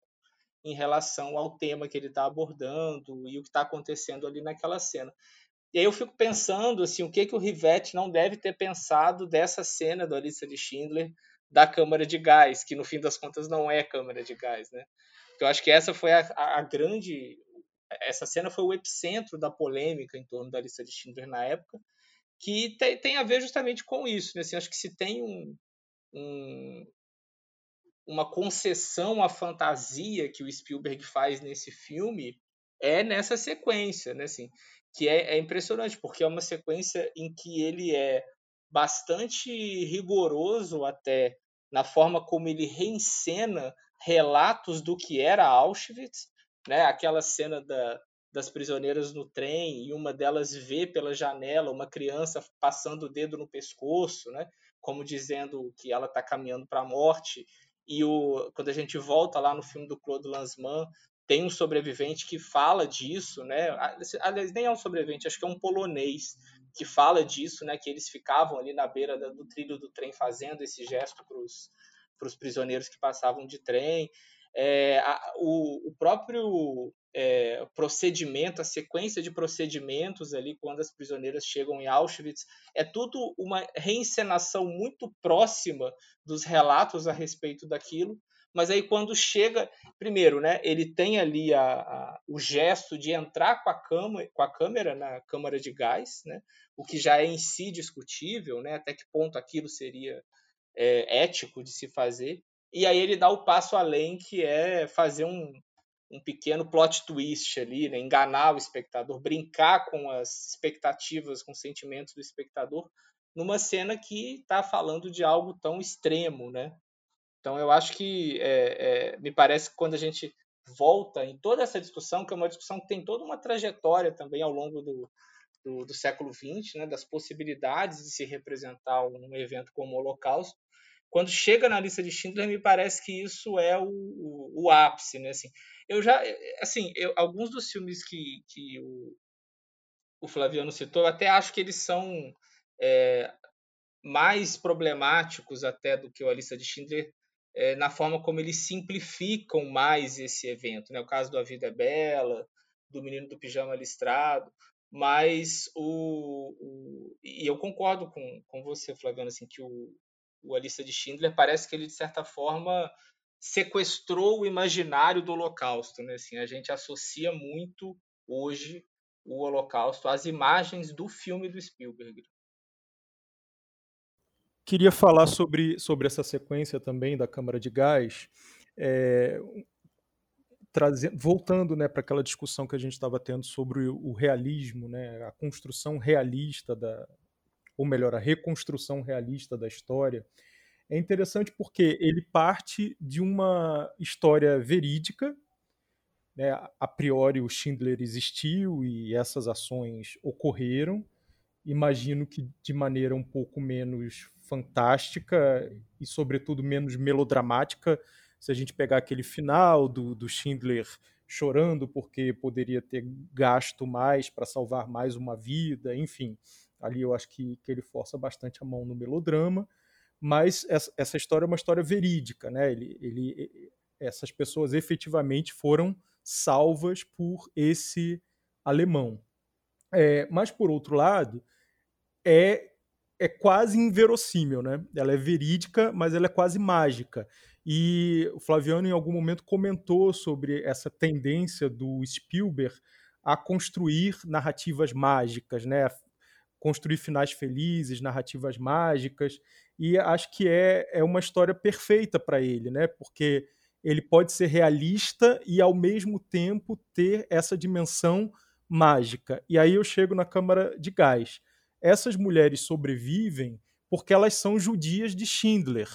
em relação ao tema que ele está abordando e o que está acontecendo ali naquela cena. E aí eu fico pensando assim, o que que o Rivette não deve ter pensado dessa cena da lista de Schindler da câmara de gás, que no fim das contas não é câmara de gás, né? Eu acho que essa foi a, a grande essa cena foi o epicentro da polêmica em torno da lista de Schindler na época que tem, tem a ver justamente com isso. Né? Assim, acho que se tem um, um, uma concessão à fantasia que o Spielberg faz nesse filme é nessa sequência, né? Assim, que é, é impressionante, porque é uma sequência em que ele é bastante rigoroso até na forma como ele reencena relatos do que era Auschwitz, né? Aquela cena da, das prisioneiras no trem e uma delas vê pela janela uma criança passando o dedo no pescoço, né? Como dizendo que ela está caminhando para a morte. E o, quando a gente volta lá no filme do Claude Lanzmann, tem um sobrevivente que fala disso, né? Aliás, nem é um sobrevivente, acho que é um polonês que fala disso, né? Que eles ficavam ali na beira do trilho do trem fazendo esse gesto para os prisioneiros que passavam de trem. É, a, o, o, próprio é, procedimento, a sequência de procedimentos ali quando as prisioneiras chegam em Auschwitz, é tudo uma reencenação muito próxima dos relatos a respeito daquilo. Mas aí quando chega, primeiro, né, ele tem ali a, a, o gesto de entrar com a, cama, com a câmera na câmara de gás, né, o que já é em si discutível, né, até que ponto aquilo seria é, ético de se fazer. E aí ele dá o passo além, que é fazer um, um pequeno plot twist ali, né? enganar o espectador, brincar com as expectativas, com os sentimentos do espectador, numa cena que está falando de algo tão extremo, né? Então eu acho que é, é, me parece que quando a gente volta em toda essa discussão, que é uma discussão que tem toda uma trajetória também ao longo do, do, do século XX, né, das possibilidades de se representar um evento como o Holocausto, quando chega na lista de Schindler, me parece que isso é o, o, o ápice, né? Assim, eu já, assim, eu, alguns dos filmes que, que o, o Flaviano citou, eu até acho que eles são é, mais problemáticos até do que a lista de Schindler é, na forma como eles simplificam mais esse evento, né? O caso do A Vida é Bela, do Menino do Pijama Listrado, mas o, o, e eu concordo com, com você, Flaviano, assim, que o, o A Lista de Schindler, parece que ele, de certa forma, sequestrou o imaginário do Holocausto. Né? Assim, a gente associa muito hoje o Holocausto às imagens do filme do Spielberg. Queria falar sobre, sobre essa sequência também da Câmara de Gás, é, trazendo, voltando né, para aquela discussão que a gente estava tendo sobre o realismo, né, a construção realista da, ou melhor, a reconstrução realista da história, é interessante porque ele parte de uma história verídica, né? a priori o Schindler existiu e essas ações ocorreram, imagino que de maneira um pouco menos fantástica e, sobretudo, menos melodramática. Se a gente pegar aquele final do, do Schindler chorando porque poderia ter gasto mais para salvar mais uma vida, enfim. Ali eu acho que, que ele força bastante a mão no melodrama, mas essa, essa história é uma história verídica, né? Ele, ele, essas pessoas efetivamente foram salvas por esse alemão. É, mas, por outro lado, é, é quase inverossímil, né? Ela é verídica, mas ela é quase mágica. E o Flaviano, em algum momento, comentou sobre essa tendência do Spielberg a construir narrativas mágicas, né? Construir finais felizes, narrativas mágicas. E acho que é, é uma história perfeita para ele, né? porque ele pode ser realista e, ao mesmo tempo, ter essa dimensão mágica. E aí eu chego na Câmara de Gás. Essas mulheres sobrevivem porque elas são judias de Schindler.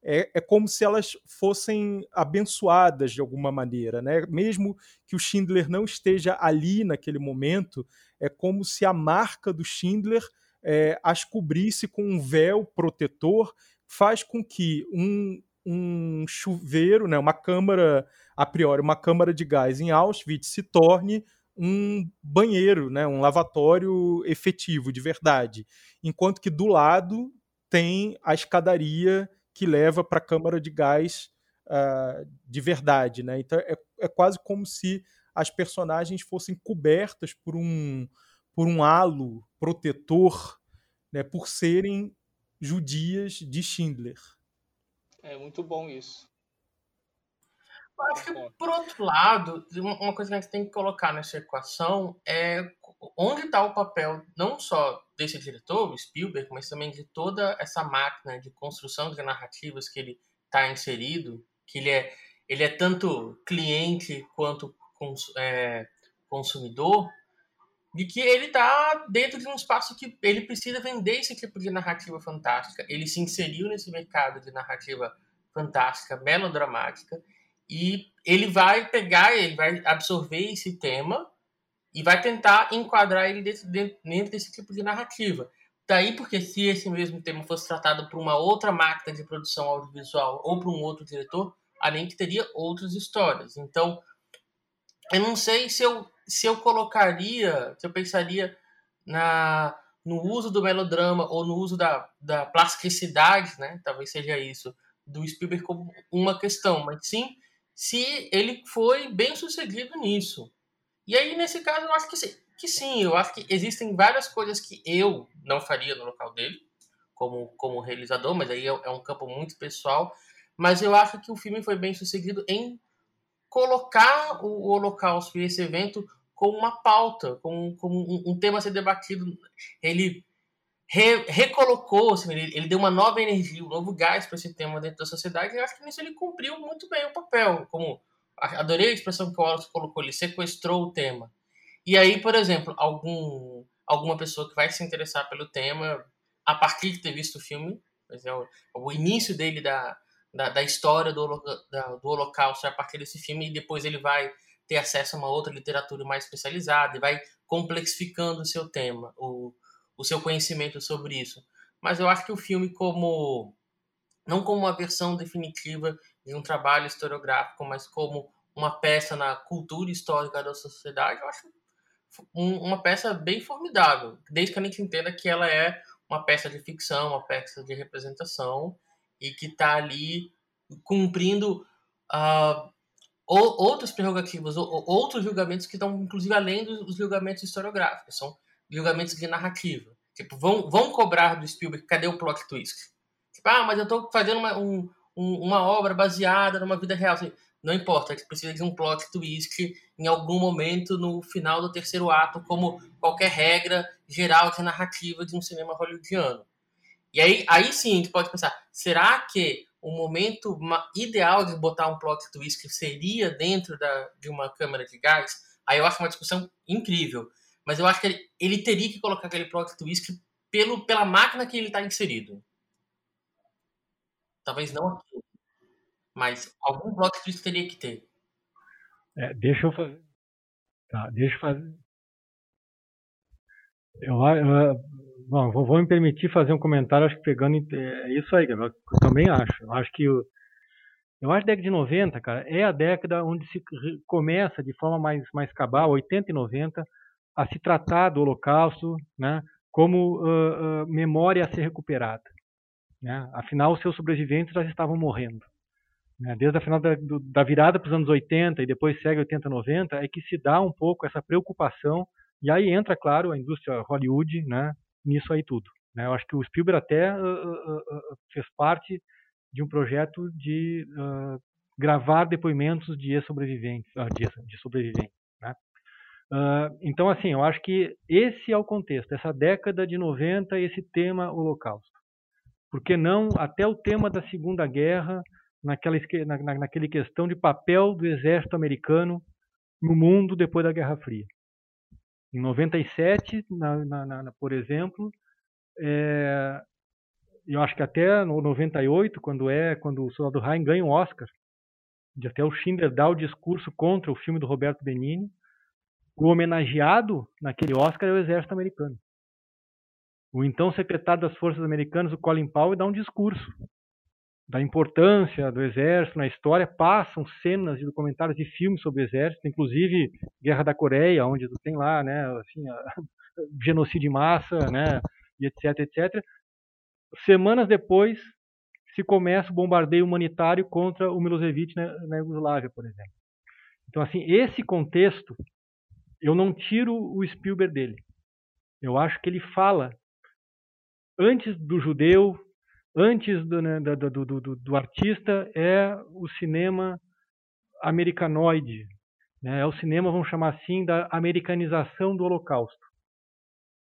É, é, como se elas fossem abençoadas de alguma maneira, né? Mesmo que o Schindler não esteja ali naquele momento, é como se a marca do Schindler é, as cobrisse com um véu protetor, faz com que um, um chuveiro, né, uma câmara, a priori, uma câmara de gás em Auschwitz se torne um banheiro, né, um lavatório efetivo, de verdade. Enquanto que do lado tem a escadaria que leva para a câmara de gás uh, de verdade. Né? Então é, é quase como se as personagens fossem cobertas por um, por um halo protetor né, por serem judias de Schindler. É muito bom isso. Eu acho que, por outro lado, uma coisa que a gente tem que colocar nessa equação é onde está o papel não só desse diretor, o Spielberg, mas também de toda essa máquina de construção de narrativas que ele está inserido, que ele é, ele é tanto cliente quanto cons, é, consumidor, de que ele está dentro de um espaço que ele precisa vender esse tipo de narrativa fantástica. Ele se inseriu nesse mercado de narrativa fantástica, melodramática, e ele vai pegar, ele vai absorver esse tema e vai tentar enquadrar ele dentro, dentro, desse tipo de narrativa. Daí porque se esse mesmo tema fosse tratado por uma outra máquina de produção audiovisual ou por um outro diretor, além que teria outras histórias. Então, eu não sei se eu se eu colocaria, se eu pensaria na, no uso do melodrama ou no uso da, da plasticidade, né? Talvez seja isso, do Spielberg como uma questão, mas sim se ele foi bem sucedido nisso. E aí, nesse caso, eu acho que sim, que sim, eu acho que existem várias coisas que eu não faria no local dele, como, como realizador, mas aí é, é um campo muito pessoal. Mas eu acho que o filme foi bem sucedido em colocar o Holocausto e esse evento como uma pauta, como, como um, um, tema a ser debatido. Ele re, recolocou, assim, ele, ele, deu uma nova energia, um novo gás para esse tema dentro da sociedade, e eu acho que nisso ele cumpriu muito bem o papel. Como adorei a expressão que o Wallace colocou, ele sequestrou o tema. E aí, por exemplo, algum, alguma pessoa que vai se interessar pelo tema, a partir de ter visto o filme, é o, o início dele da, da, da história do, da, do Holocausto a partir desse filme, e depois ele vai ter acesso a uma outra literatura mais especializada e vai complexificando o seu tema, o, o seu conhecimento sobre isso. Mas eu acho que o filme, como não como uma versão definitiva de um trabalho historiográfico, mas como uma peça na cultura histórica da sociedade, eu acho uma peça bem formidável, desde que a gente entenda que ela é uma peça de ficção, uma peça de representação e que está ali cumprindo uh, outras prerrogativas, ou, outros julgamentos que estão, inclusive, além dos julgamentos historiográficos, são julgamentos de narrativa. Tipo, vão, vão cobrar do Spielberg, cadê o plot twist? Tipo, ah, mas eu estou fazendo uma, um, uma obra baseada numa vida real. Assim, não importa, a gente precisa de um plot twist em algum momento no final do terceiro ato, como qualquer regra geral de narrativa de um cinema hollywoodiano. E aí, aí sim a gente pode pensar, será que o momento ideal de botar um plot twist seria dentro da, de uma câmera de gás? Aí eu acho uma discussão incrível. Mas eu acho que ele, ele teria que colocar aquele plot twist pelo, pela máquina que ele está inserido. Talvez não aqui. Mas algum plot twist teria que ter. É, deixa eu fazer. Tá, deixa eu fazer. Eu, eu, Bom, vou, vou, me permitir fazer um comentário, acho que pegando. É isso aí, eu também acho. Eu acho que. Eu, acho que a década de 90, cara, é a década onde se começa de forma mais, mais cabal, 80 e 90, a se tratar do Holocausto né, como uh, uh, memória a ser recuperada. Né? Afinal, os seus sobreviventes já estavam morrendo. Né? Desde a final da, do, da virada para os anos 80 e depois segue 80, 90, é que se dá um pouco essa preocupação, e aí entra, claro, a indústria Hollywood né, nisso aí tudo. Né? Eu acho que o Spielberg até uh, fez parte de um projeto de gravar depoimentos de sobreviventes, de, sobreviventes. Né? Então, assim, eu acho que esse é o contexto, essa década de 90, esse tema Holocausto. Por que não até o tema da Segunda Guerra, naquela, na, naquele questão de papel do exército americano no mundo depois da Guerra Fria. Em 97, na, na, na, por exemplo, é, eu acho que até no 98, quando é quando o Soldado Ryan ganha um Oscar, de até o Schindler dá o discurso contra o filme do Roberto Benigni, o homenageado naquele Oscar é o exército americano. O então secretário das Forças Americanas, o Colin Powell, dá um discurso da importância do exército na história, passam cenas e documentários de filmes sobre o exército, inclusive Guerra da Coreia, onde tem lá, né, assim, a, genocídio em massa, né, e etc, etc. Semanas depois se começa o bombardeio humanitário contra o Milosevic na, na Iugoslávia, por exemplo. Então, assim, esse contexto eu não tiro o Spielberg dele. Eu acho que ele fala antes do judeu, antes do, né, do, do, do, artista, é o cinema americanoide. Né? É o cinema, vamos chamar assim, da americanização do Holocausto.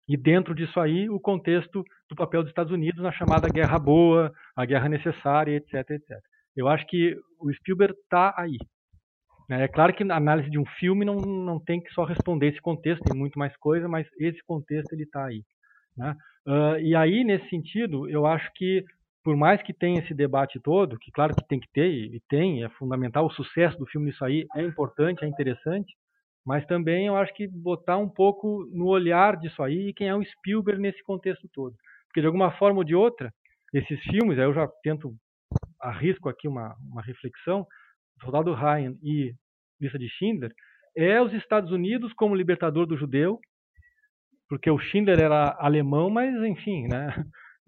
E dentro disso aí, o contexto do papel dos Estados Unidos na chamada guerra boa, a guerra necessária, etc, etc. Eu acho que o Spielberg está aí. É claro que a análise de um filme não, não tem que só responder esse contexto, tem muito mais coisa, mas esse contexto ele está aí. Né? Uh, e aí, nesse sentido, eu acho que, por mais que tenha esse debate todo, que claro que tem que ter, e tem, é fundamental, o sucesso do filme nisso aí é importante, é interessante, mas também eu acho que botar um pouco no olhar disso aí quem é o Spielberg nesse contexto todo. Porque de alguma forma ou de outra, esses filmes, aí eu já tento, arrisco aqui uma, uma reflexão, Soldado Ryan e Lista de Schindler, é os Estados Unidos como libertador do judeu, porque o Schindler era alemão, mas enfim, né?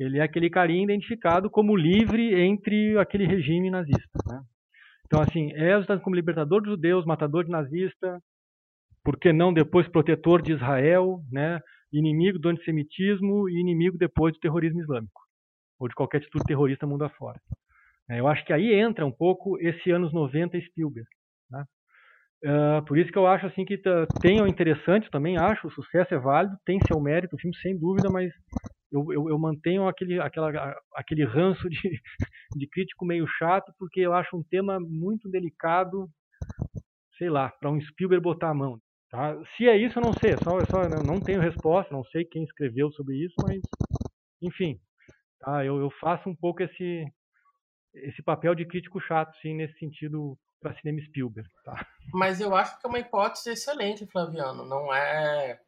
Ele é aquele carinha identificado como livre entre aquele regime nazista, né? Então, assim, é como libertador dos judeus, matador de nazista, por que não depois protetor de Israel, né? Inimigo do antissemitismo e inimigo depois do terrorismo islâmico, ou de qualquer atitude terrorista mundo afora. É, eu acho que aí entra um pouco esse anos 90 Spielberg. Né? Uh, por isso que eu acho assim que tem o interessante, também acho, o sucesso é válido, tem seu mérito, o filme sem dúvida, mas eu, eu, eu mantenho aquele, aquela, aquele ranço de, de crítico meio chato, porque eu acho um tema muito delicado, sei lá, para um Spielberg botar a mão. Tá? Se é isso, eu não sei, só, só não tenho resposta, não sei quem escreveu sobre isso, mas enfim, tá? eu, eu faço um pouco esse, esse papel de crítico chato, sim, nesse sentido para cinema Spielberg. Tá? Mas eu acho que é uma hipótese excelente, Flaviano. Não é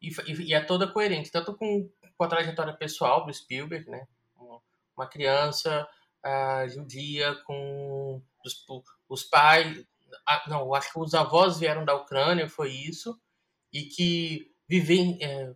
e, e, é toda coerente, tanto com, com, a trajetória pessoal do Spielberg, né? Uma criança uh, judia com os, os pais, não, acho que os avós vieram da Ucrânia, foi isso, e que vivem é,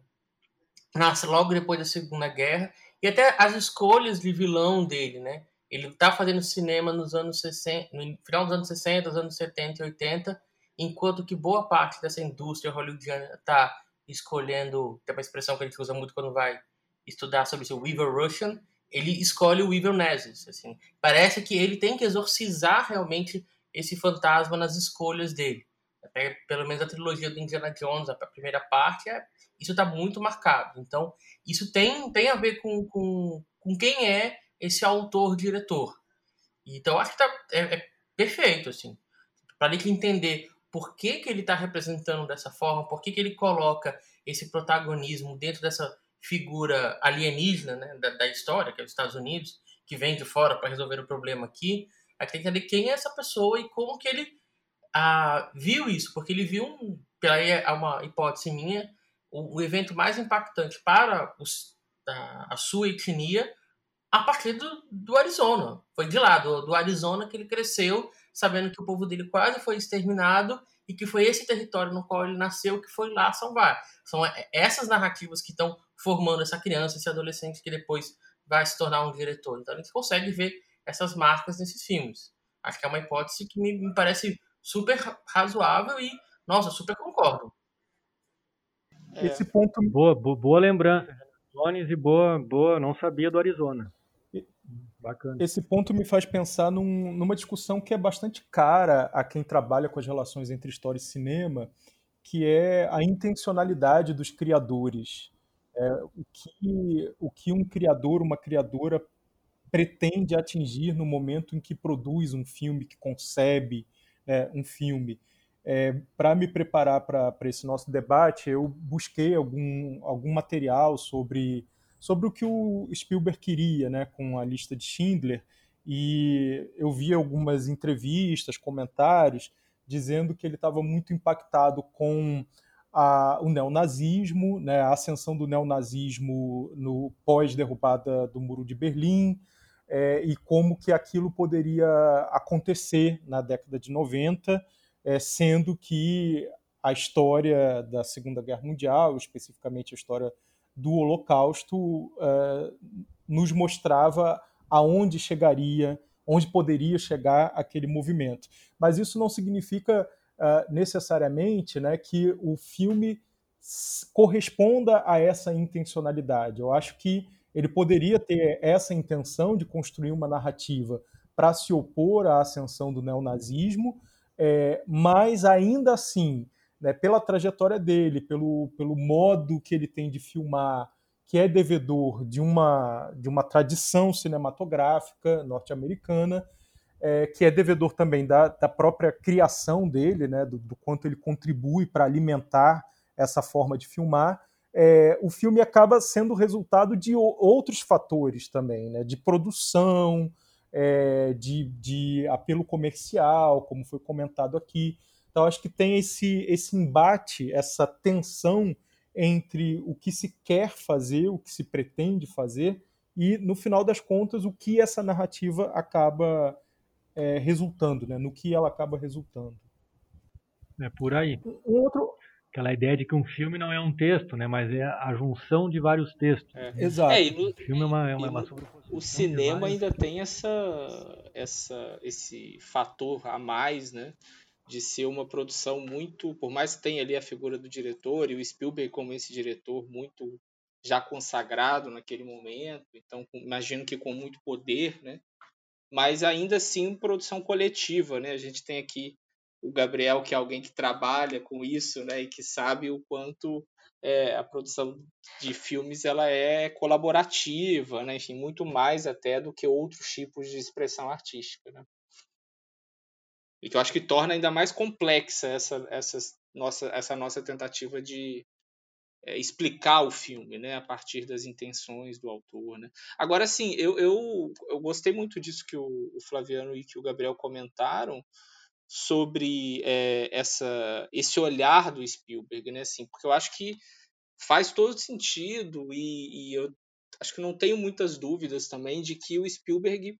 nasce logo depois da Segunda Guerra e até as escolhas de vilão dele, né? Ele está fazendo cinema nos anos 60, no final dos anos 60, dos anos 70 e 80, enquanto que boa parte dessa indústria hollywoodiana está escolhendo, tem uma expressão que a gente usa muito quando vai estudar sobre o Weaver Russian, ele escolhe o Weaver Nazis. Assim. Parece que ele tem que exorcizar realmente esse fantasma nas escolhas dele. Até, pelo menos a trilogia do Indiana Jones, a primeira parte, é, isso está muito marcado. Então, isso tem, tem a ver com, com, com quem é esse autor-diretor. Então, acho que tá, é, é perfeito, assim. Para gente entender por que, que ele está representando dessa forma, por que, que ele coloca esse protagonismo dentro dessa figura alienígena né, da, da história, que é os Estados Unidos, que vem de fora para resolver o problema aqui, a gente tem que entender quem é essa pessoa e como que ele ah, viu isso, porque ele viu, um, pela aí é uma hipótese minha, o, o evento mais impactante para os, a, a, sua etnia a partir do, do Arizona. Foi de lá, do, do Arizona, que ele cresceu, sabendo que o povo dele quase foi exterminado e que foi esse território no qual ele nasceu que foi lá salvar. São essas narrativas que estão formando essa criança, esse adolescente que depois vai se tornar um diretor. Então a gente consegue ver essas marcas nesses filmes. Acho que é uma hipótese que me, me parece super razoável e, nossa, super concordo. É. Esse ponto. Boa, boa, boa lembrança, Jones, e boa, boa, não sabia do Arizona. Bacana. Esse ponto me faz pensar num, numa discussão que é bastante cara a quem trabalha com as relações entre história e cinema, que é a intencionalidade dos criadores. É, o, que, o que um criador, uma criadora pretende atingir no momento em que produz um filme, que concebe é, um filme. É, para me preparar para esse nosso debate, eu busquei algum, algum material sobre, sobre o que o Spielberg queria né, com a lista de Schindler, e eu vi algumas entrevistas, comentários, dizendo que ele estava muito impactado com a, o neonazismo, né, a ascensão do neonazismo no pós-derrubada do Muro de Berlim, é, e como que aquilo poderia acontecer na década de 90, é, sendo que a história da Segunda Guerra Mundial, especificamente a história do Holocausto, é, nos mostrava aonde chegaria, onde poderia chegar aquele movimento. Mas isso não significa uh, necessariamente né, que o filme corresponda a essa intencionalidade. Eu acho que ele poderia ter essa intenção de construir uma narrativa para se opor à ascensão do neonazismo, é, mas ainda assim, né, pela trajetória dele, pelo, pelo modo que ele tem de filmar, que é devedor de uma, de uma tradição cinematográfica norte-americana, é, que é devedor também da, da própria criação dele, né, do, do quanto ele contribui para alimentar essa forma de filmar, é, o filme acaba sendo resultado de outros fatores também, né, de produção, é, de, de apelo comercial, como foi comentado aqui. Então, acho que tem esse, esse embate, essa tensão entre o que se quer fazer, o que se pretende fazer, e, no final das contas, o que essa narrativa acaba é, resultando, né? no que ela acaba resultando. É por aí. Um outro, aquela ideia de que um filme não é um texto, né, mas é a junção de vários textos. É. Exato. É, no, o filme é uma, é uma, uma O cinema ainda tem essa, essa, esse fator a mais, né, de ser uma produção muito, por mais que tenha ali a figura do diretor e o Spielberg como esse diretor muito já consagrado naquele momento, então imagino que com muito poder, né, mas ainda assim produção coletiva, né? A gente tem aqui o Gabriel, que é alguém que trabalha com isso, né, e que sabe o quanto é, a produção de filmes ela é colaborativa, né, enfim, muito mais até do que outros tipos de expressão artística, né? E que eu acho que torna ainda mais complexa essa, essa, nossa, essa nossa tentativa de é, explicar o filme, né, a partir das intenções do autor, né. Agora, sim, eu, eu, eu gostei muito disso que o, o Flaviano e que o Gabriel comentaram, sobre é, essa, esse olhar do Spielberg, né? Assim, porque eu acho que faz todo sentido e, e, eu acho que não tenho muitas dúvidas também de que o Spielberg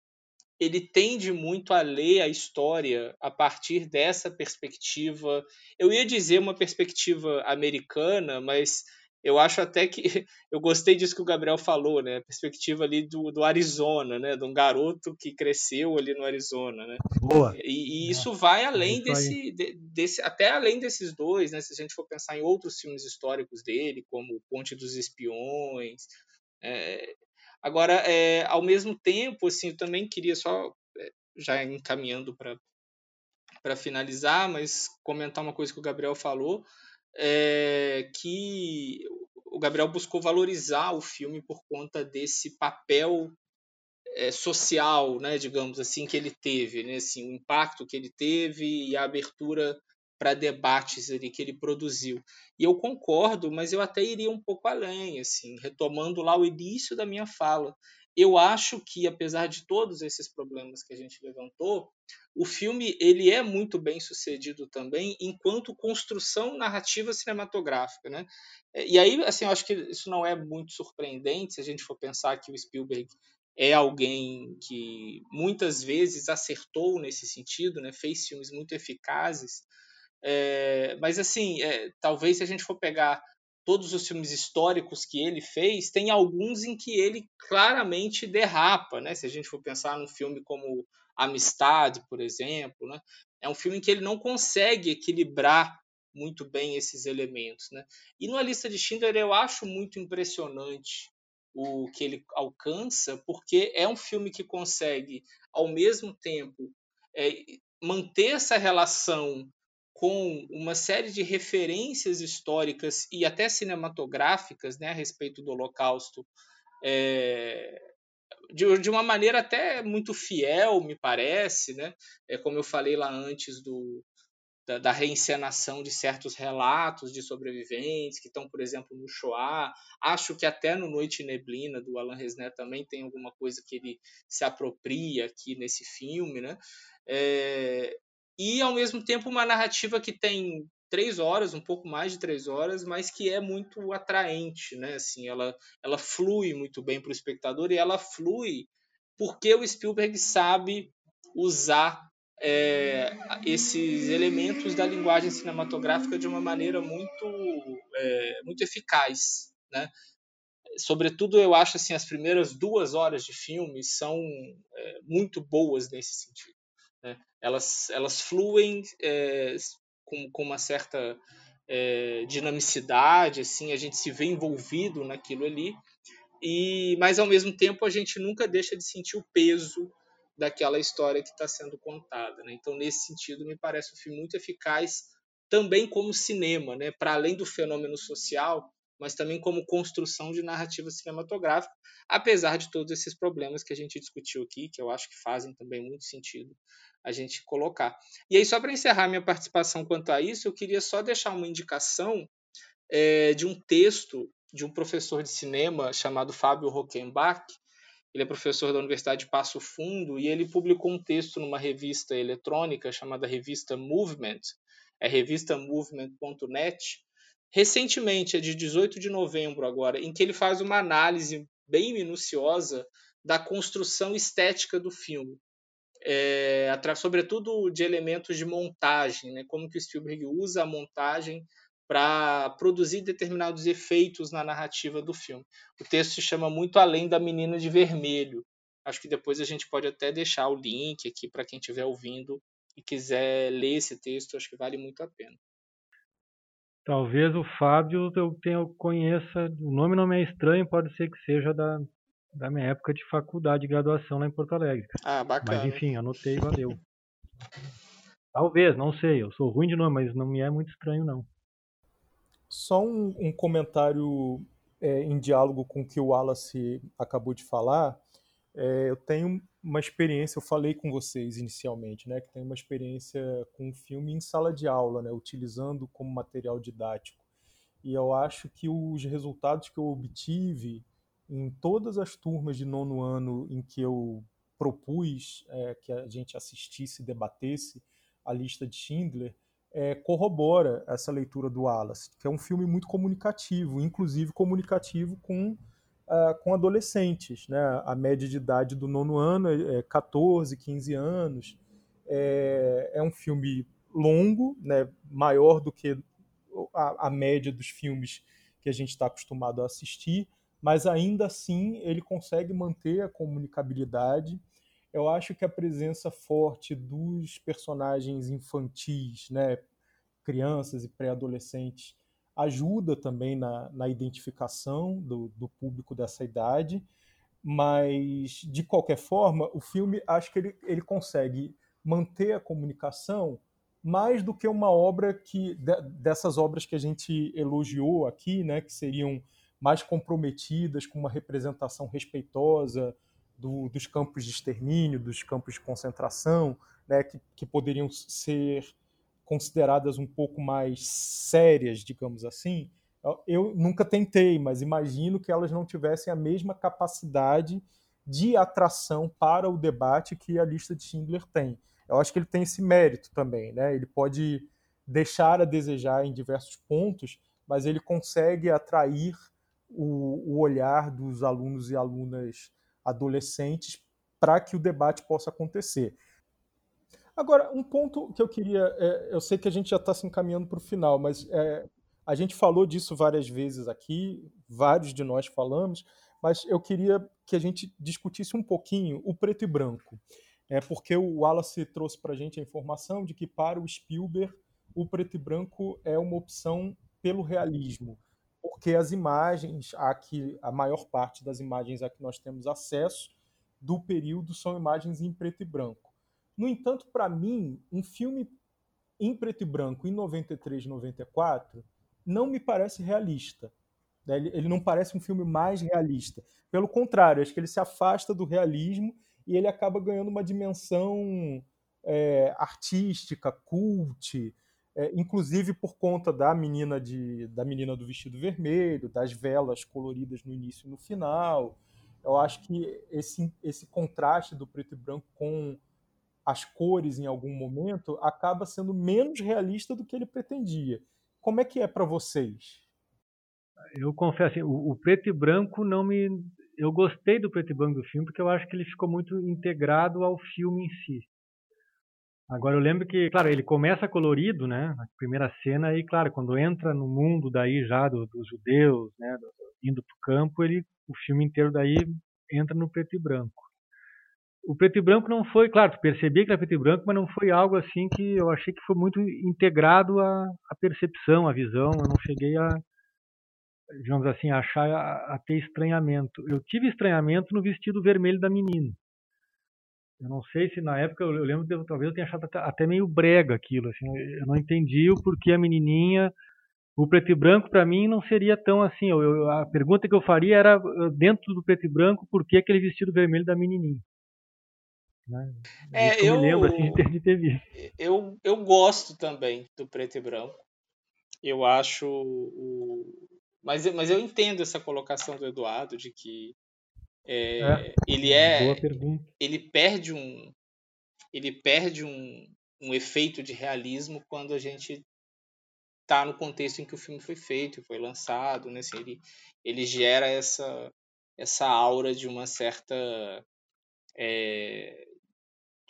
ele tende muito a ler a história a partir dessa perspectiva. Eu ia dizer uma perspectiva americana, mas eu acho até que eu gostei disso que o Gabriel falou, né? A perspectiva ali do, do Arizona, né? De um garoto que cresceu ali no Arizona, né? Boa. E, e isso vai além é desse, de, desse, até além desses dois, né? Se a gente for pensar em outros filmes históricos dele, como Ponte dos Espiões. É... Agora, é, ao mesmo tempo, assim, eu também queria só é, já encaminhando para para finalizar, mas comentar uma coisa que o Gabriel falou é, que o Gabriel buscou valorizar o filme por conta desse papel é, social, né, digamos assim, que ele teve, né, assim, o impacto que ele teve e a abertura para debates ali que ele produziu. E eu concordo, mas eu até iria um pouco além, assim, retomando lá o início da minha fala. Eu acho que, apesar de todos esses problemas que a gente levantou, o filme ele é muito bem sucedido também enquanto construção narrativa cinematográfica, né? E aí, assim, eu acho que isso não é muito surpreendente se a gente for pensar que o Spielberg é alguém que muitas vezes acertou nesse sentido, né? Fez filmes muito eficazes é, mas assim, é, talvez se a gente for pegar todos os filmes históricos que ele fez, tem alguns em que ele claramente derrapa, né? Se a gente for pensar num filme como Amistade, por exemplo, né? É um filme em que ele não consegue equilibrar muito bem esses elementos, né? E no A Lista de Schindler eu acho muito impressionante o que ele alcança, porque é um filme que consegue, ao mesmo tempo, é, manter essa relação com uma série de referências históricas e até cinematográficas né, a respeito do Holocausto, é, de, de, uma maneira até muito fiel, me parece, né? É, como eu falei lá antes do, da, da, reencenação de certos relatos de sobreviventes que estão, por exemplo, no Shoah. Acho que até no Noite Neblina, do Alan Resnet, também tem alguma coisa que ele se apropria aqui nesse filme, né? É, e ao mesmo tempo uma narrativa que tem três horas, um pouco mais de três horas, mas que é muito atraente, né? Assim, ela, ela flui muito bem para o espectador e ela flui porque o Spielberg sabe usar é, esses elementos da linguagem cinematográfica de uma maneira muito, é, muito eficaz, né? Sobretudo, eu acho assim as primeiras duas horas de filme são é, muito boas nesse sentido. Né? Elas, elas fluem é, com, com uma certa é, dinamicidade, assim, a gente se vê envolvido naquilo ali, e mas ao mesmo tempo a gente nunca deixa de sentir o peso daquela história que está sendo contada. Né? Então, nesse sentido, me parece um filme muito eficaz também como cinema, né? para além do fenômeno social, mas também como construção de narrativa cinematográfica, apesar de todos esses problemas que a gente discutiu aqui, que eu acho que fazem também muito sentido a gente colocar. E aí, só para encerrar minha participação quanto a isso, eu queria só deixar uma indicação é, de um texto de um professor de cinema chamado Fábio Rockenbach. Ele é professor da Universidade de Passo Fundo e ele publicou um texto numa revista eletrônica chamada Revista Movement, é revistamovement.net, recentemente, é de 18 de novembro agora, em que ele faz uma análise bem minuciosa da construção estética do filme. É, sobretudo de elementos de montagem, né? como que o Spielberg usa a montagem para produzir determinados efeitos na narrativa do filme. O texto se chama Muito Além da Menina de Vermelho. Acho que depois a gente pode até deixar o link aqui para quem estiver ouvindo e quiser ler esse texto, acho que vale muito a pena. Talvez o Fábio eu tenha, conheça, o nome não me é estranho, pode ser que seja da, da minha época de faculdade, de graduação lá em Porto Alegre. Ah, bacana. Mas enfim, anotei, valeu. Talvez, não sei, eu sou ruim de nome, mas não me é muito estranho não. Só um, um comentário é, em diálogo com o que o Wallace acabou de falar. É, eu tenho uma experiência, eu falei com vocês inicialmente, né, que tem uma experiência com um filme em sala de aula, né, utilizando como material didático. E eu acho que os resultados que eu obtive em todas as turmas de nono ano em que eu propus é, que a gente assistisse e debatesse a lista de Schindler, é, corrobora essa leitura do Wallace, que é um filme muito comunicativo, inclusive comunicativo com uh, com adolescentes. Né? A média de idade do nono ano é 14, 15 anos. É, é um filme longo, né? maior do que a, a média dos filmes que a gente está acostumado a assistir, mas ainda assim ele consegue manter a comunicabilidade. Eu acho que a presença forte dos personagens infantis, né, crianças e pré-adolescentes, ajuda também na, na identificação do, do, público dessa idade, mas de qualquer forma, o filme acho que ele, ele consegue manter a comunicação mais do que uma obra que dessas obras que a gente elogiou aqui, né, que seriam mais comprometidas com uma representação respeitosa do, dos campos de extermínio, dos campos de concentração, né, que, que poderiam ser consideradas um pouco mais sérias, digamos assim, eu nunca tentei, mas imagino que elas não tivessem a mesma capacidade de atração para o debate que a lista de Schindler tem. Eu acho que ele tem esse mérito também, né? Ele pode deixar a desejar em diversos pontos, mas ele consegue atrair o, o olhar dos alunos e alunas adolescentes para que o debate possa acontecer. Agora, um ponto que eu queria. É, eu sei que a gente já está se encaminhando para o final, mas é, a gente falou disso várias vezes aqui, vários de nós falamos, mas eu queria que a gente discutisse um pouquinho o preto e branco. É porque o Wallace trouxe para a gente a informação de que para o Spielberg o preto e branco é uma opção pelo realismo, porque as imagens, aqui a maior parte das imagens a que nós temos acesso do período são imagens em preto e branco. No entanto, para mim, um filme em preto e branco em 93, 94 não me parece realista. Né? Ele, não parece um filme mais realista. Pelo contrário, acho que ele se afasta do realismo e ele acaba ganhando uma dimensão é, artística, cult, é, inclusive por conta da menina de, da menina do vestido vermelho, das velas coloridas no início e no final. Eu acho que esse, esse contraste do preto e branco com as cores em algum momento acaba sendo menos realista do que ele pretendia. Como é que é para vocês? Eu confesso, assim, o, o, preto e branco não me. Eu gostei do preto e branco do filme porque eu acho que ele ficou muito integrado ao filme em si. Agora eu lembro que, claro, ele começa colorido, né? Na primeira cena e, claro, quando entra no mundo daí já do, dos judeus, né? Indo para o campo, ele, o filme inteiro daí entra no preto e branco. O preto e branco não foi, claro, percebi que era preto e branco, mas não foi algo assim que eu achei que foi muito integrado à, à percepção, à visão. Eu não cheguei a, digamos assim, achar a, a, ter estranhamento. Eu tive estranhamento no vestido vermelho da menina. Eu não sei se na época eu, eu lembro de, talvez eu tenha achado até, até, meio brega aquilo, assim, eu não entendi o porquê a menininha o preto e branco para mim não seria tão assim. Eu, eu, a pergunta que eu faria era dentro do preto e branco por que aquele vestido vermelho da menininha. Né? É, eu, eu, me lembro assim, de, ter, de ter visto. Eu, eu gosto também do preto e branco. Eu acho o, mas, mas eu entendo essa colocação do Eduardo de que é, é, ele é ele perde um ele perde um, um efeito de realismo quando a gente está no contexto em que o filme foi feito foi lançado né assim, ele ele gera essa essa aura de uma certa é,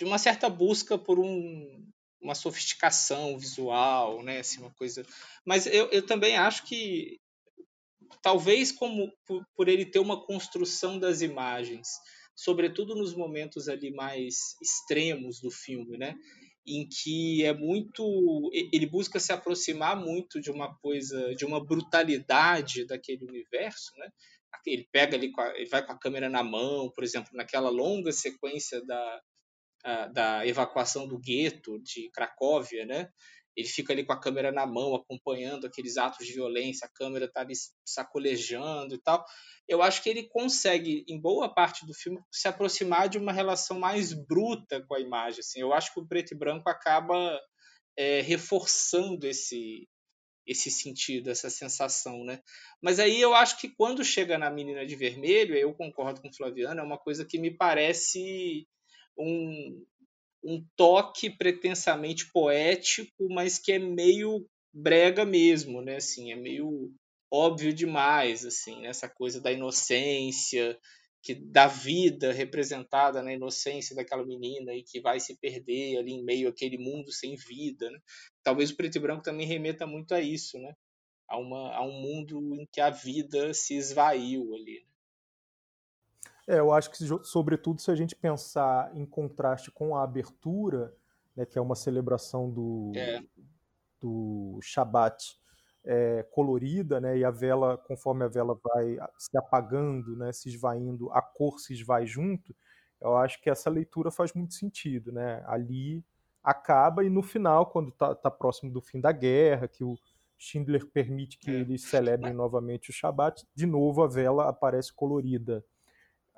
de uma certa busca por um, uma sofisticação visual né assim, uma coisa mas eu, eu também acho que talvez como por, por ele ter uma construção das imagens, sobretudo nos momentos ali mais extremos do filme, né? em que é muito ele busca se aproximar muito de uma coisa de uma brutalidade daquele universo né ele pega ali ele vai com a câmera na mão por exemplo naquela longa sequência da da evacuação do gueto de Cracóvia né ele fica ali com a câmera na mão, acompanhando aqueles atos de violência, a câmera está ali sacolejando e tal. Eu acho que ele consegue, em boa parte do filme, se aproximar de uma relação mais bruta com a imagem. Assim. Eu acho que o preto e branco acaba é, reforçando esse, esse sentido, essa sensação, né? Mas aí eu acho que quando chega na Menina de Vermelho, eu concordo com o Flaviano, é uma coisa que me parece um, um toque pretensamente poético, mas que é meio brega mesmo, né? Assim, é meio óbvio demais, assim, essa coisa da inocência, que da vida representada na inocência daquela menina e que vai se perder ali em meio àquele mundo sem vida, né? Talvez o preto e branco também remeta muito a isso, né? A, uma, a um mundo em que a vida se esvaiu ali. Né? É, eu acho que, sobretudo, se a gente pensar em contraste com a abertura, né, que é uma celebração do, é. do Shabat é, colorida, né, e a vela, conforme a vela vai se apagando, né, se esvaindo, a cor se esvai junto, eu acho que essa leitura faz muito sentido. Né? Ali acaba, e no final, quando está tá próximo do fim da guerra, que o Schindler permite que é. eles celebrem novamente o Shabat, de novo a vela aparece colorida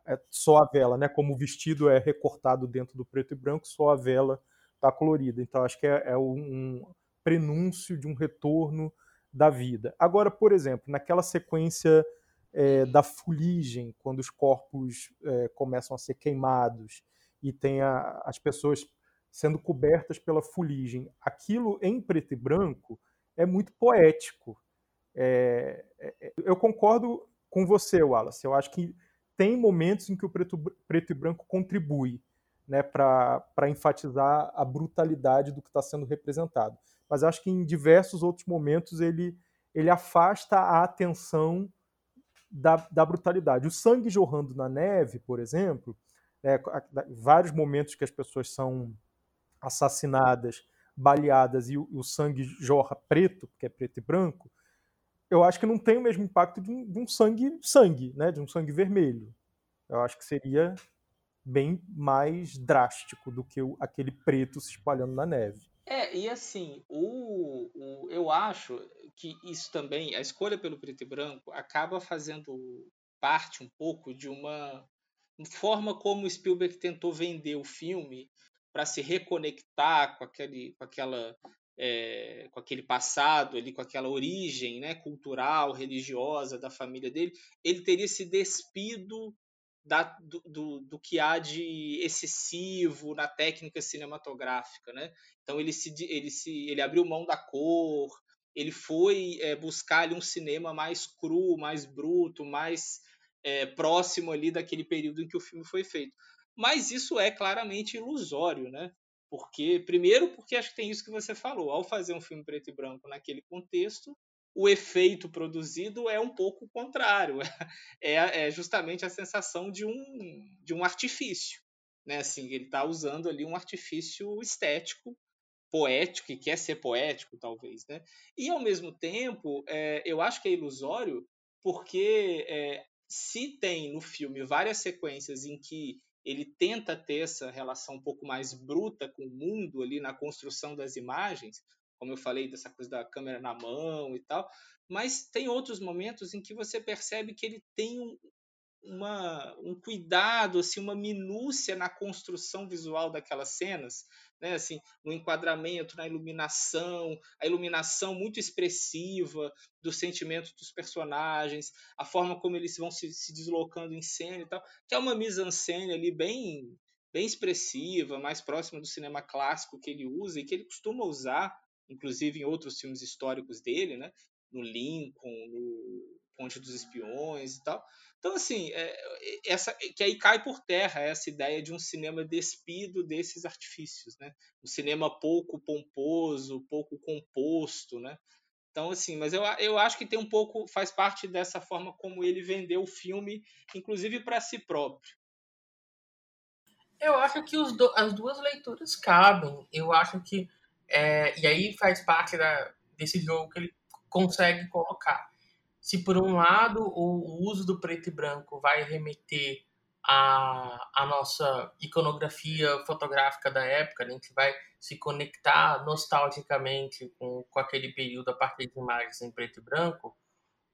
é só a vela, né? Como o vestido é recortado dentro do preto e branco, só a vela está colorida. Então acho que é, é um, prenúncio de um retorno da vida. Agora, por exemplo, naquela sequência é, da fuligem, quando os corpos é, começam a ser queimados e tem a, as pessoas sendo cobertas pela fuligem, aquilo em preto e branco é muito poético. É, é eu concordo com você, Wallace. Eu acho que tem momentos em que o preto, preto e branco contribui né, para enfatizar a brutalidade do que está sendo representado. Mas acho que em diversos outros momentos ele, ele afasta a atenção da, da brutalidade. O sangue jorrando na neve, por exemplo, né, vários momentos que as pessoas são assassinadas, baleadas e o, o, sangue jorra preto, porque é preto e branco, eu acho que não tem o mesmo impacto de um, de um sangue sangue, né, de um sangue vermelho. Eu acho que seria bem mais drástico do que o, aquele preto se espalhando na neve. É, e assim, o, o, eu acho que isso também, a escolha pelo preto e branco, acaba fazendo parte um pouco de uma forma como Spielberg tentou vender o filme para se reconectar com aquele, com aquela é, com aquele passado ali, com aquela origem né, cultural, religiosa da família dele, ele teria se despido da, do, do, do, que há de excessivo na técnica cinematográfica, né? Então ele se ele se ele abriu mão da cor, ele foi é, buscar ali um cinema mais cru, mais bruto, mais é, próximo ali daquele período em que o filme foi feito. Mas isso é claramente ilusório, né? Porque primeiro porque acho que tem isso que você falou, ao fazer um filme preto e branco naquele contexto, o efeito produzido é um pouco contrário. É, é justamente a sensação de um, de um artifício. Né? Assim, ele está usando ali um artifício estético, poético, que quer ser poético, talvez. Né? E, ao mesmo tempo, é, eu acho que é ilusório porque é, se tem no filme várias sequências em que ele tenta ter essa relação um pouco mais bruta com o mundo ali na construção das imagens, como eu falei, dessa coisa da câmera na mão e tal. Mas tem outros momentos em que você percebe que ele tem um, uma, um cuidado, assim, uma minúcia na construção visual daquelas cenas, né? assim, no enquadramento, na iluminação, a iluminação muito expressiva do sentimento dos personagens, a forma como eles vão se, se deslocando em cena e tal, que é uma mise-en-scène ali bem bem expressiva, mais próxima do cinema clássico que ele usa e que ele costuma usar inclusive em outros filmes históricos dele, né? No Lincoln, no Ponte dos Espiões e tal. Então, assim, é, essa, que aí cai por terra essa ideia de um cinema despido desses artifícios, né? Um cinema pouco pomposo, pouco composto, né? Então, assim, mas eu, eu acho que tem um pouco, faz parte dessa forma como ele vendeu o filme, inclusive para si próprio. Eu acho que do, as duas leituras cabem. Eu acho que é, e aí faz parte da, desse jogo que ele consegue colocar. Se por um lado o, uso do preto e branco vai remeter à, à nossa iconografia fotográfica da época, né? a gente vai se conectar nostalgicamente com, com aquele período a partir de imagens em preto e branco.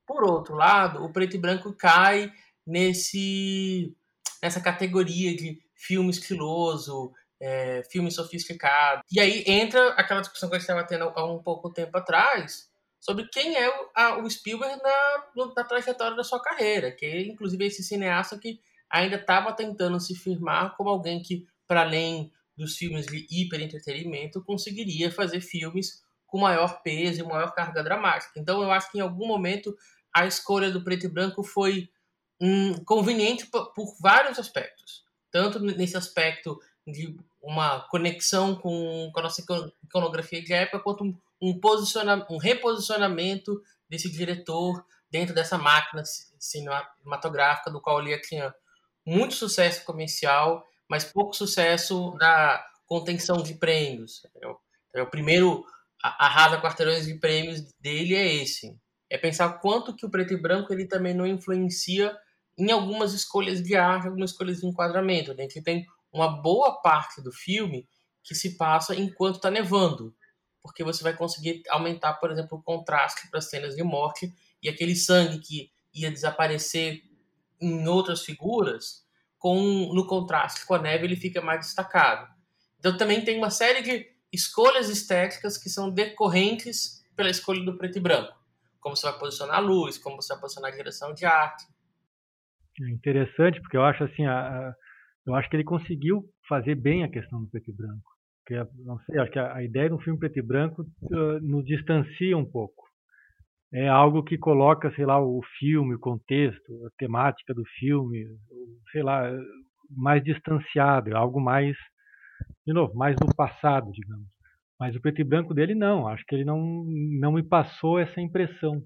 Por outro lado, o preto e branco cai nesse nessa categoria de filme estiloso, é, filme sofisticado. E aí entra aquela discussão que a gente estava tendo há um pouco tempo atrás sobre quem é o, a, o Spielberg na, na trajetória da sua carreira, que é inclusive esse cineasta que ainda estava tentando se firmar como alguém que, para além dos filmes de hiper entretenimento, conseguiria fazer filmes com maior peso e maior carga dramática. Então eu acho que em algum momento a escolha do preto e branco foi hum, conveniente por, por vários aspectos. Tanto nesse aspecto de uma conexão com, com a nossa iconografia de época, quanto um, posiciona, um reposicionamento desse diretor dentro dessa máquina cinematográfica do qual ele tinha muito sucesso comercial, mas pouco sucesso na contenção de prêmios. Então, o primeiro arrasa quarteirões de prêmios dele é esse. É pensar quanto que o preto e branco ele também não influencia em algumas escolhas de arte, algumas escolhas de enquadramento. Né? Gente tem uma boa parte do filme que se passa enquanto está nevando, porque você vai conseguir aumentar, por exemplo, o contraste para as cenas de morte e aquele sangue que ia desaparecer em outras figuras, com no contraste com a neve ele fica mais destacado. Então também tem uma série de, escolhas estéticas que são decorrentes pela escolha do preto e branco. Como você vai posicionar a luz, como você vai posicionar a direção de arte. É interessante, porque eu acho assim, a, a, eu acho que ele conseguiu fazer bem a questão do preto e branco. Porque, não sei, acho que a, a ideia de um filme preto e branco uh, nos distancia um pouco. É algo que coloca, sei lá, o filme, o contexto, a temática do filme, sei lá, mais distanciado, é algo mais, de novo, mais do passado, digamos. Mas o preto e branco dele não, acho que ele não, não me passou essa impressão.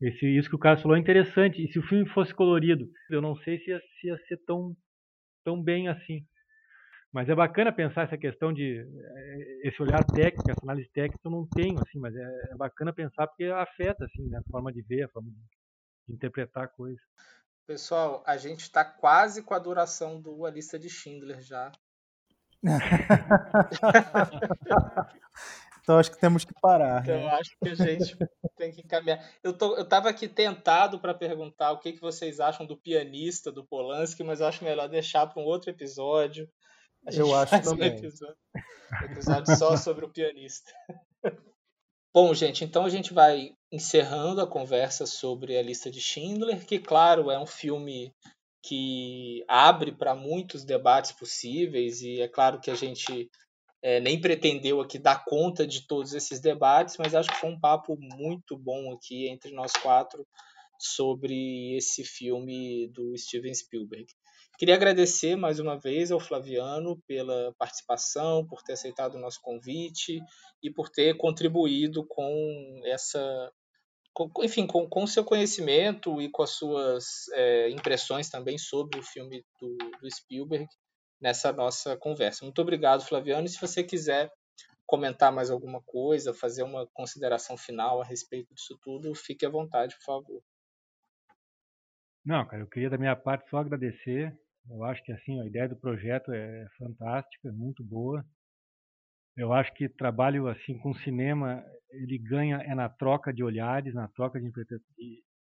Esse, isso que o Carlos falou é interessante. E se o filme fosse colorido, eu não sei se ia, se ia ser tão, tão bem assim. Mas é bacana pensar essa questão de eh, esse olhar técnico, essa análise técnica eu não tenho, assim, mas é, é bacana pensar porque afeta assim, né, a forma de ver, a forma de interpretar a coisa. Pessoal, a gente está quase com a duração do A Lista de Schindler já. então acho que temos que parar. Então né? acho que a gente tem que caminhar. Eu tô, eu estava aqui tentado para perguntar o que, que vocês acham do pianista do Polanski, mas eu acho melhor deixar para um outro episódio. Eu acho também. Um episódio, episódio só sobre o pianista. Bom, gente, então a gente vai encerrando a conversa sobre a lista de Schindler, que, claro, é um filme que abre para muitos debates possíveis, e é claro que a gente é, nem pretendeu aqui dar conta de todos esses debates, mas acho que foi um papo muito bom aqui entre nós quatro sobre esse filme do Steven Spielberg. Queria agradecer mais uma vez ao Flaviano pela participação, por ter aceitado o nosso convite e por ter contribuído com essa. Com, enfim, com o seu conhecimento e com as suas é, impressões também sobre o filme do, do Spielberg nessa nossa conversa. Muito obrigado, Flaviano. E se você quiser comentar mais alguma coisa, fazer uma consideração final a respeito disso tudo, fique à vontade, por favor. Não, cara, eu queria da minha parte só agradecer eu acho que assim a ideia do projeto é fantástica, é muito boa. Eu acho que trabalho assim com cinema ele ganha é na troca de olhares, na troca de,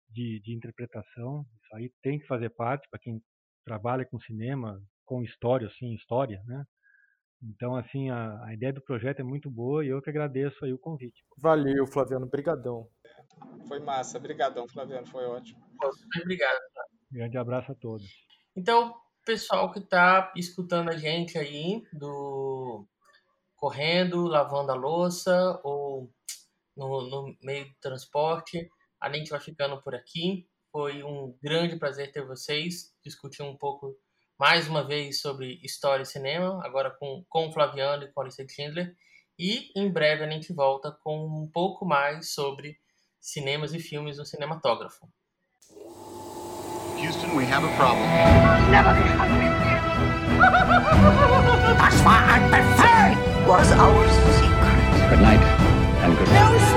de, de interpretação. Isso aí tem que fazer parte para quem trabalha com cinema, com história, assim, história, né? Então, assim, a, a, ideia do projeto é muito boa e eu que agradeço aí o convite. Valeu, Flaviano, brigadão. Foi massa, brigadão, Flaviano, foi ótimo. Obrigado. Grande abraço a todos. Então, pessoal que está escutando a gente aí do correndo, lavando a louça ou no, no meio do transporte. A gente vai ficando por aqui. Foi um grande prazer ter vocês, discutir um pouco mais uma vez sobre história e cinema, agora com, com o Flaviano e com a Alice Schindler. E em breve a gente volta com um pouco mais sobre cinemas e filmes no cinematógrafo. Houston, we have a problem. Never be hungry. That's why I prefer it was our secret. Good night and good night.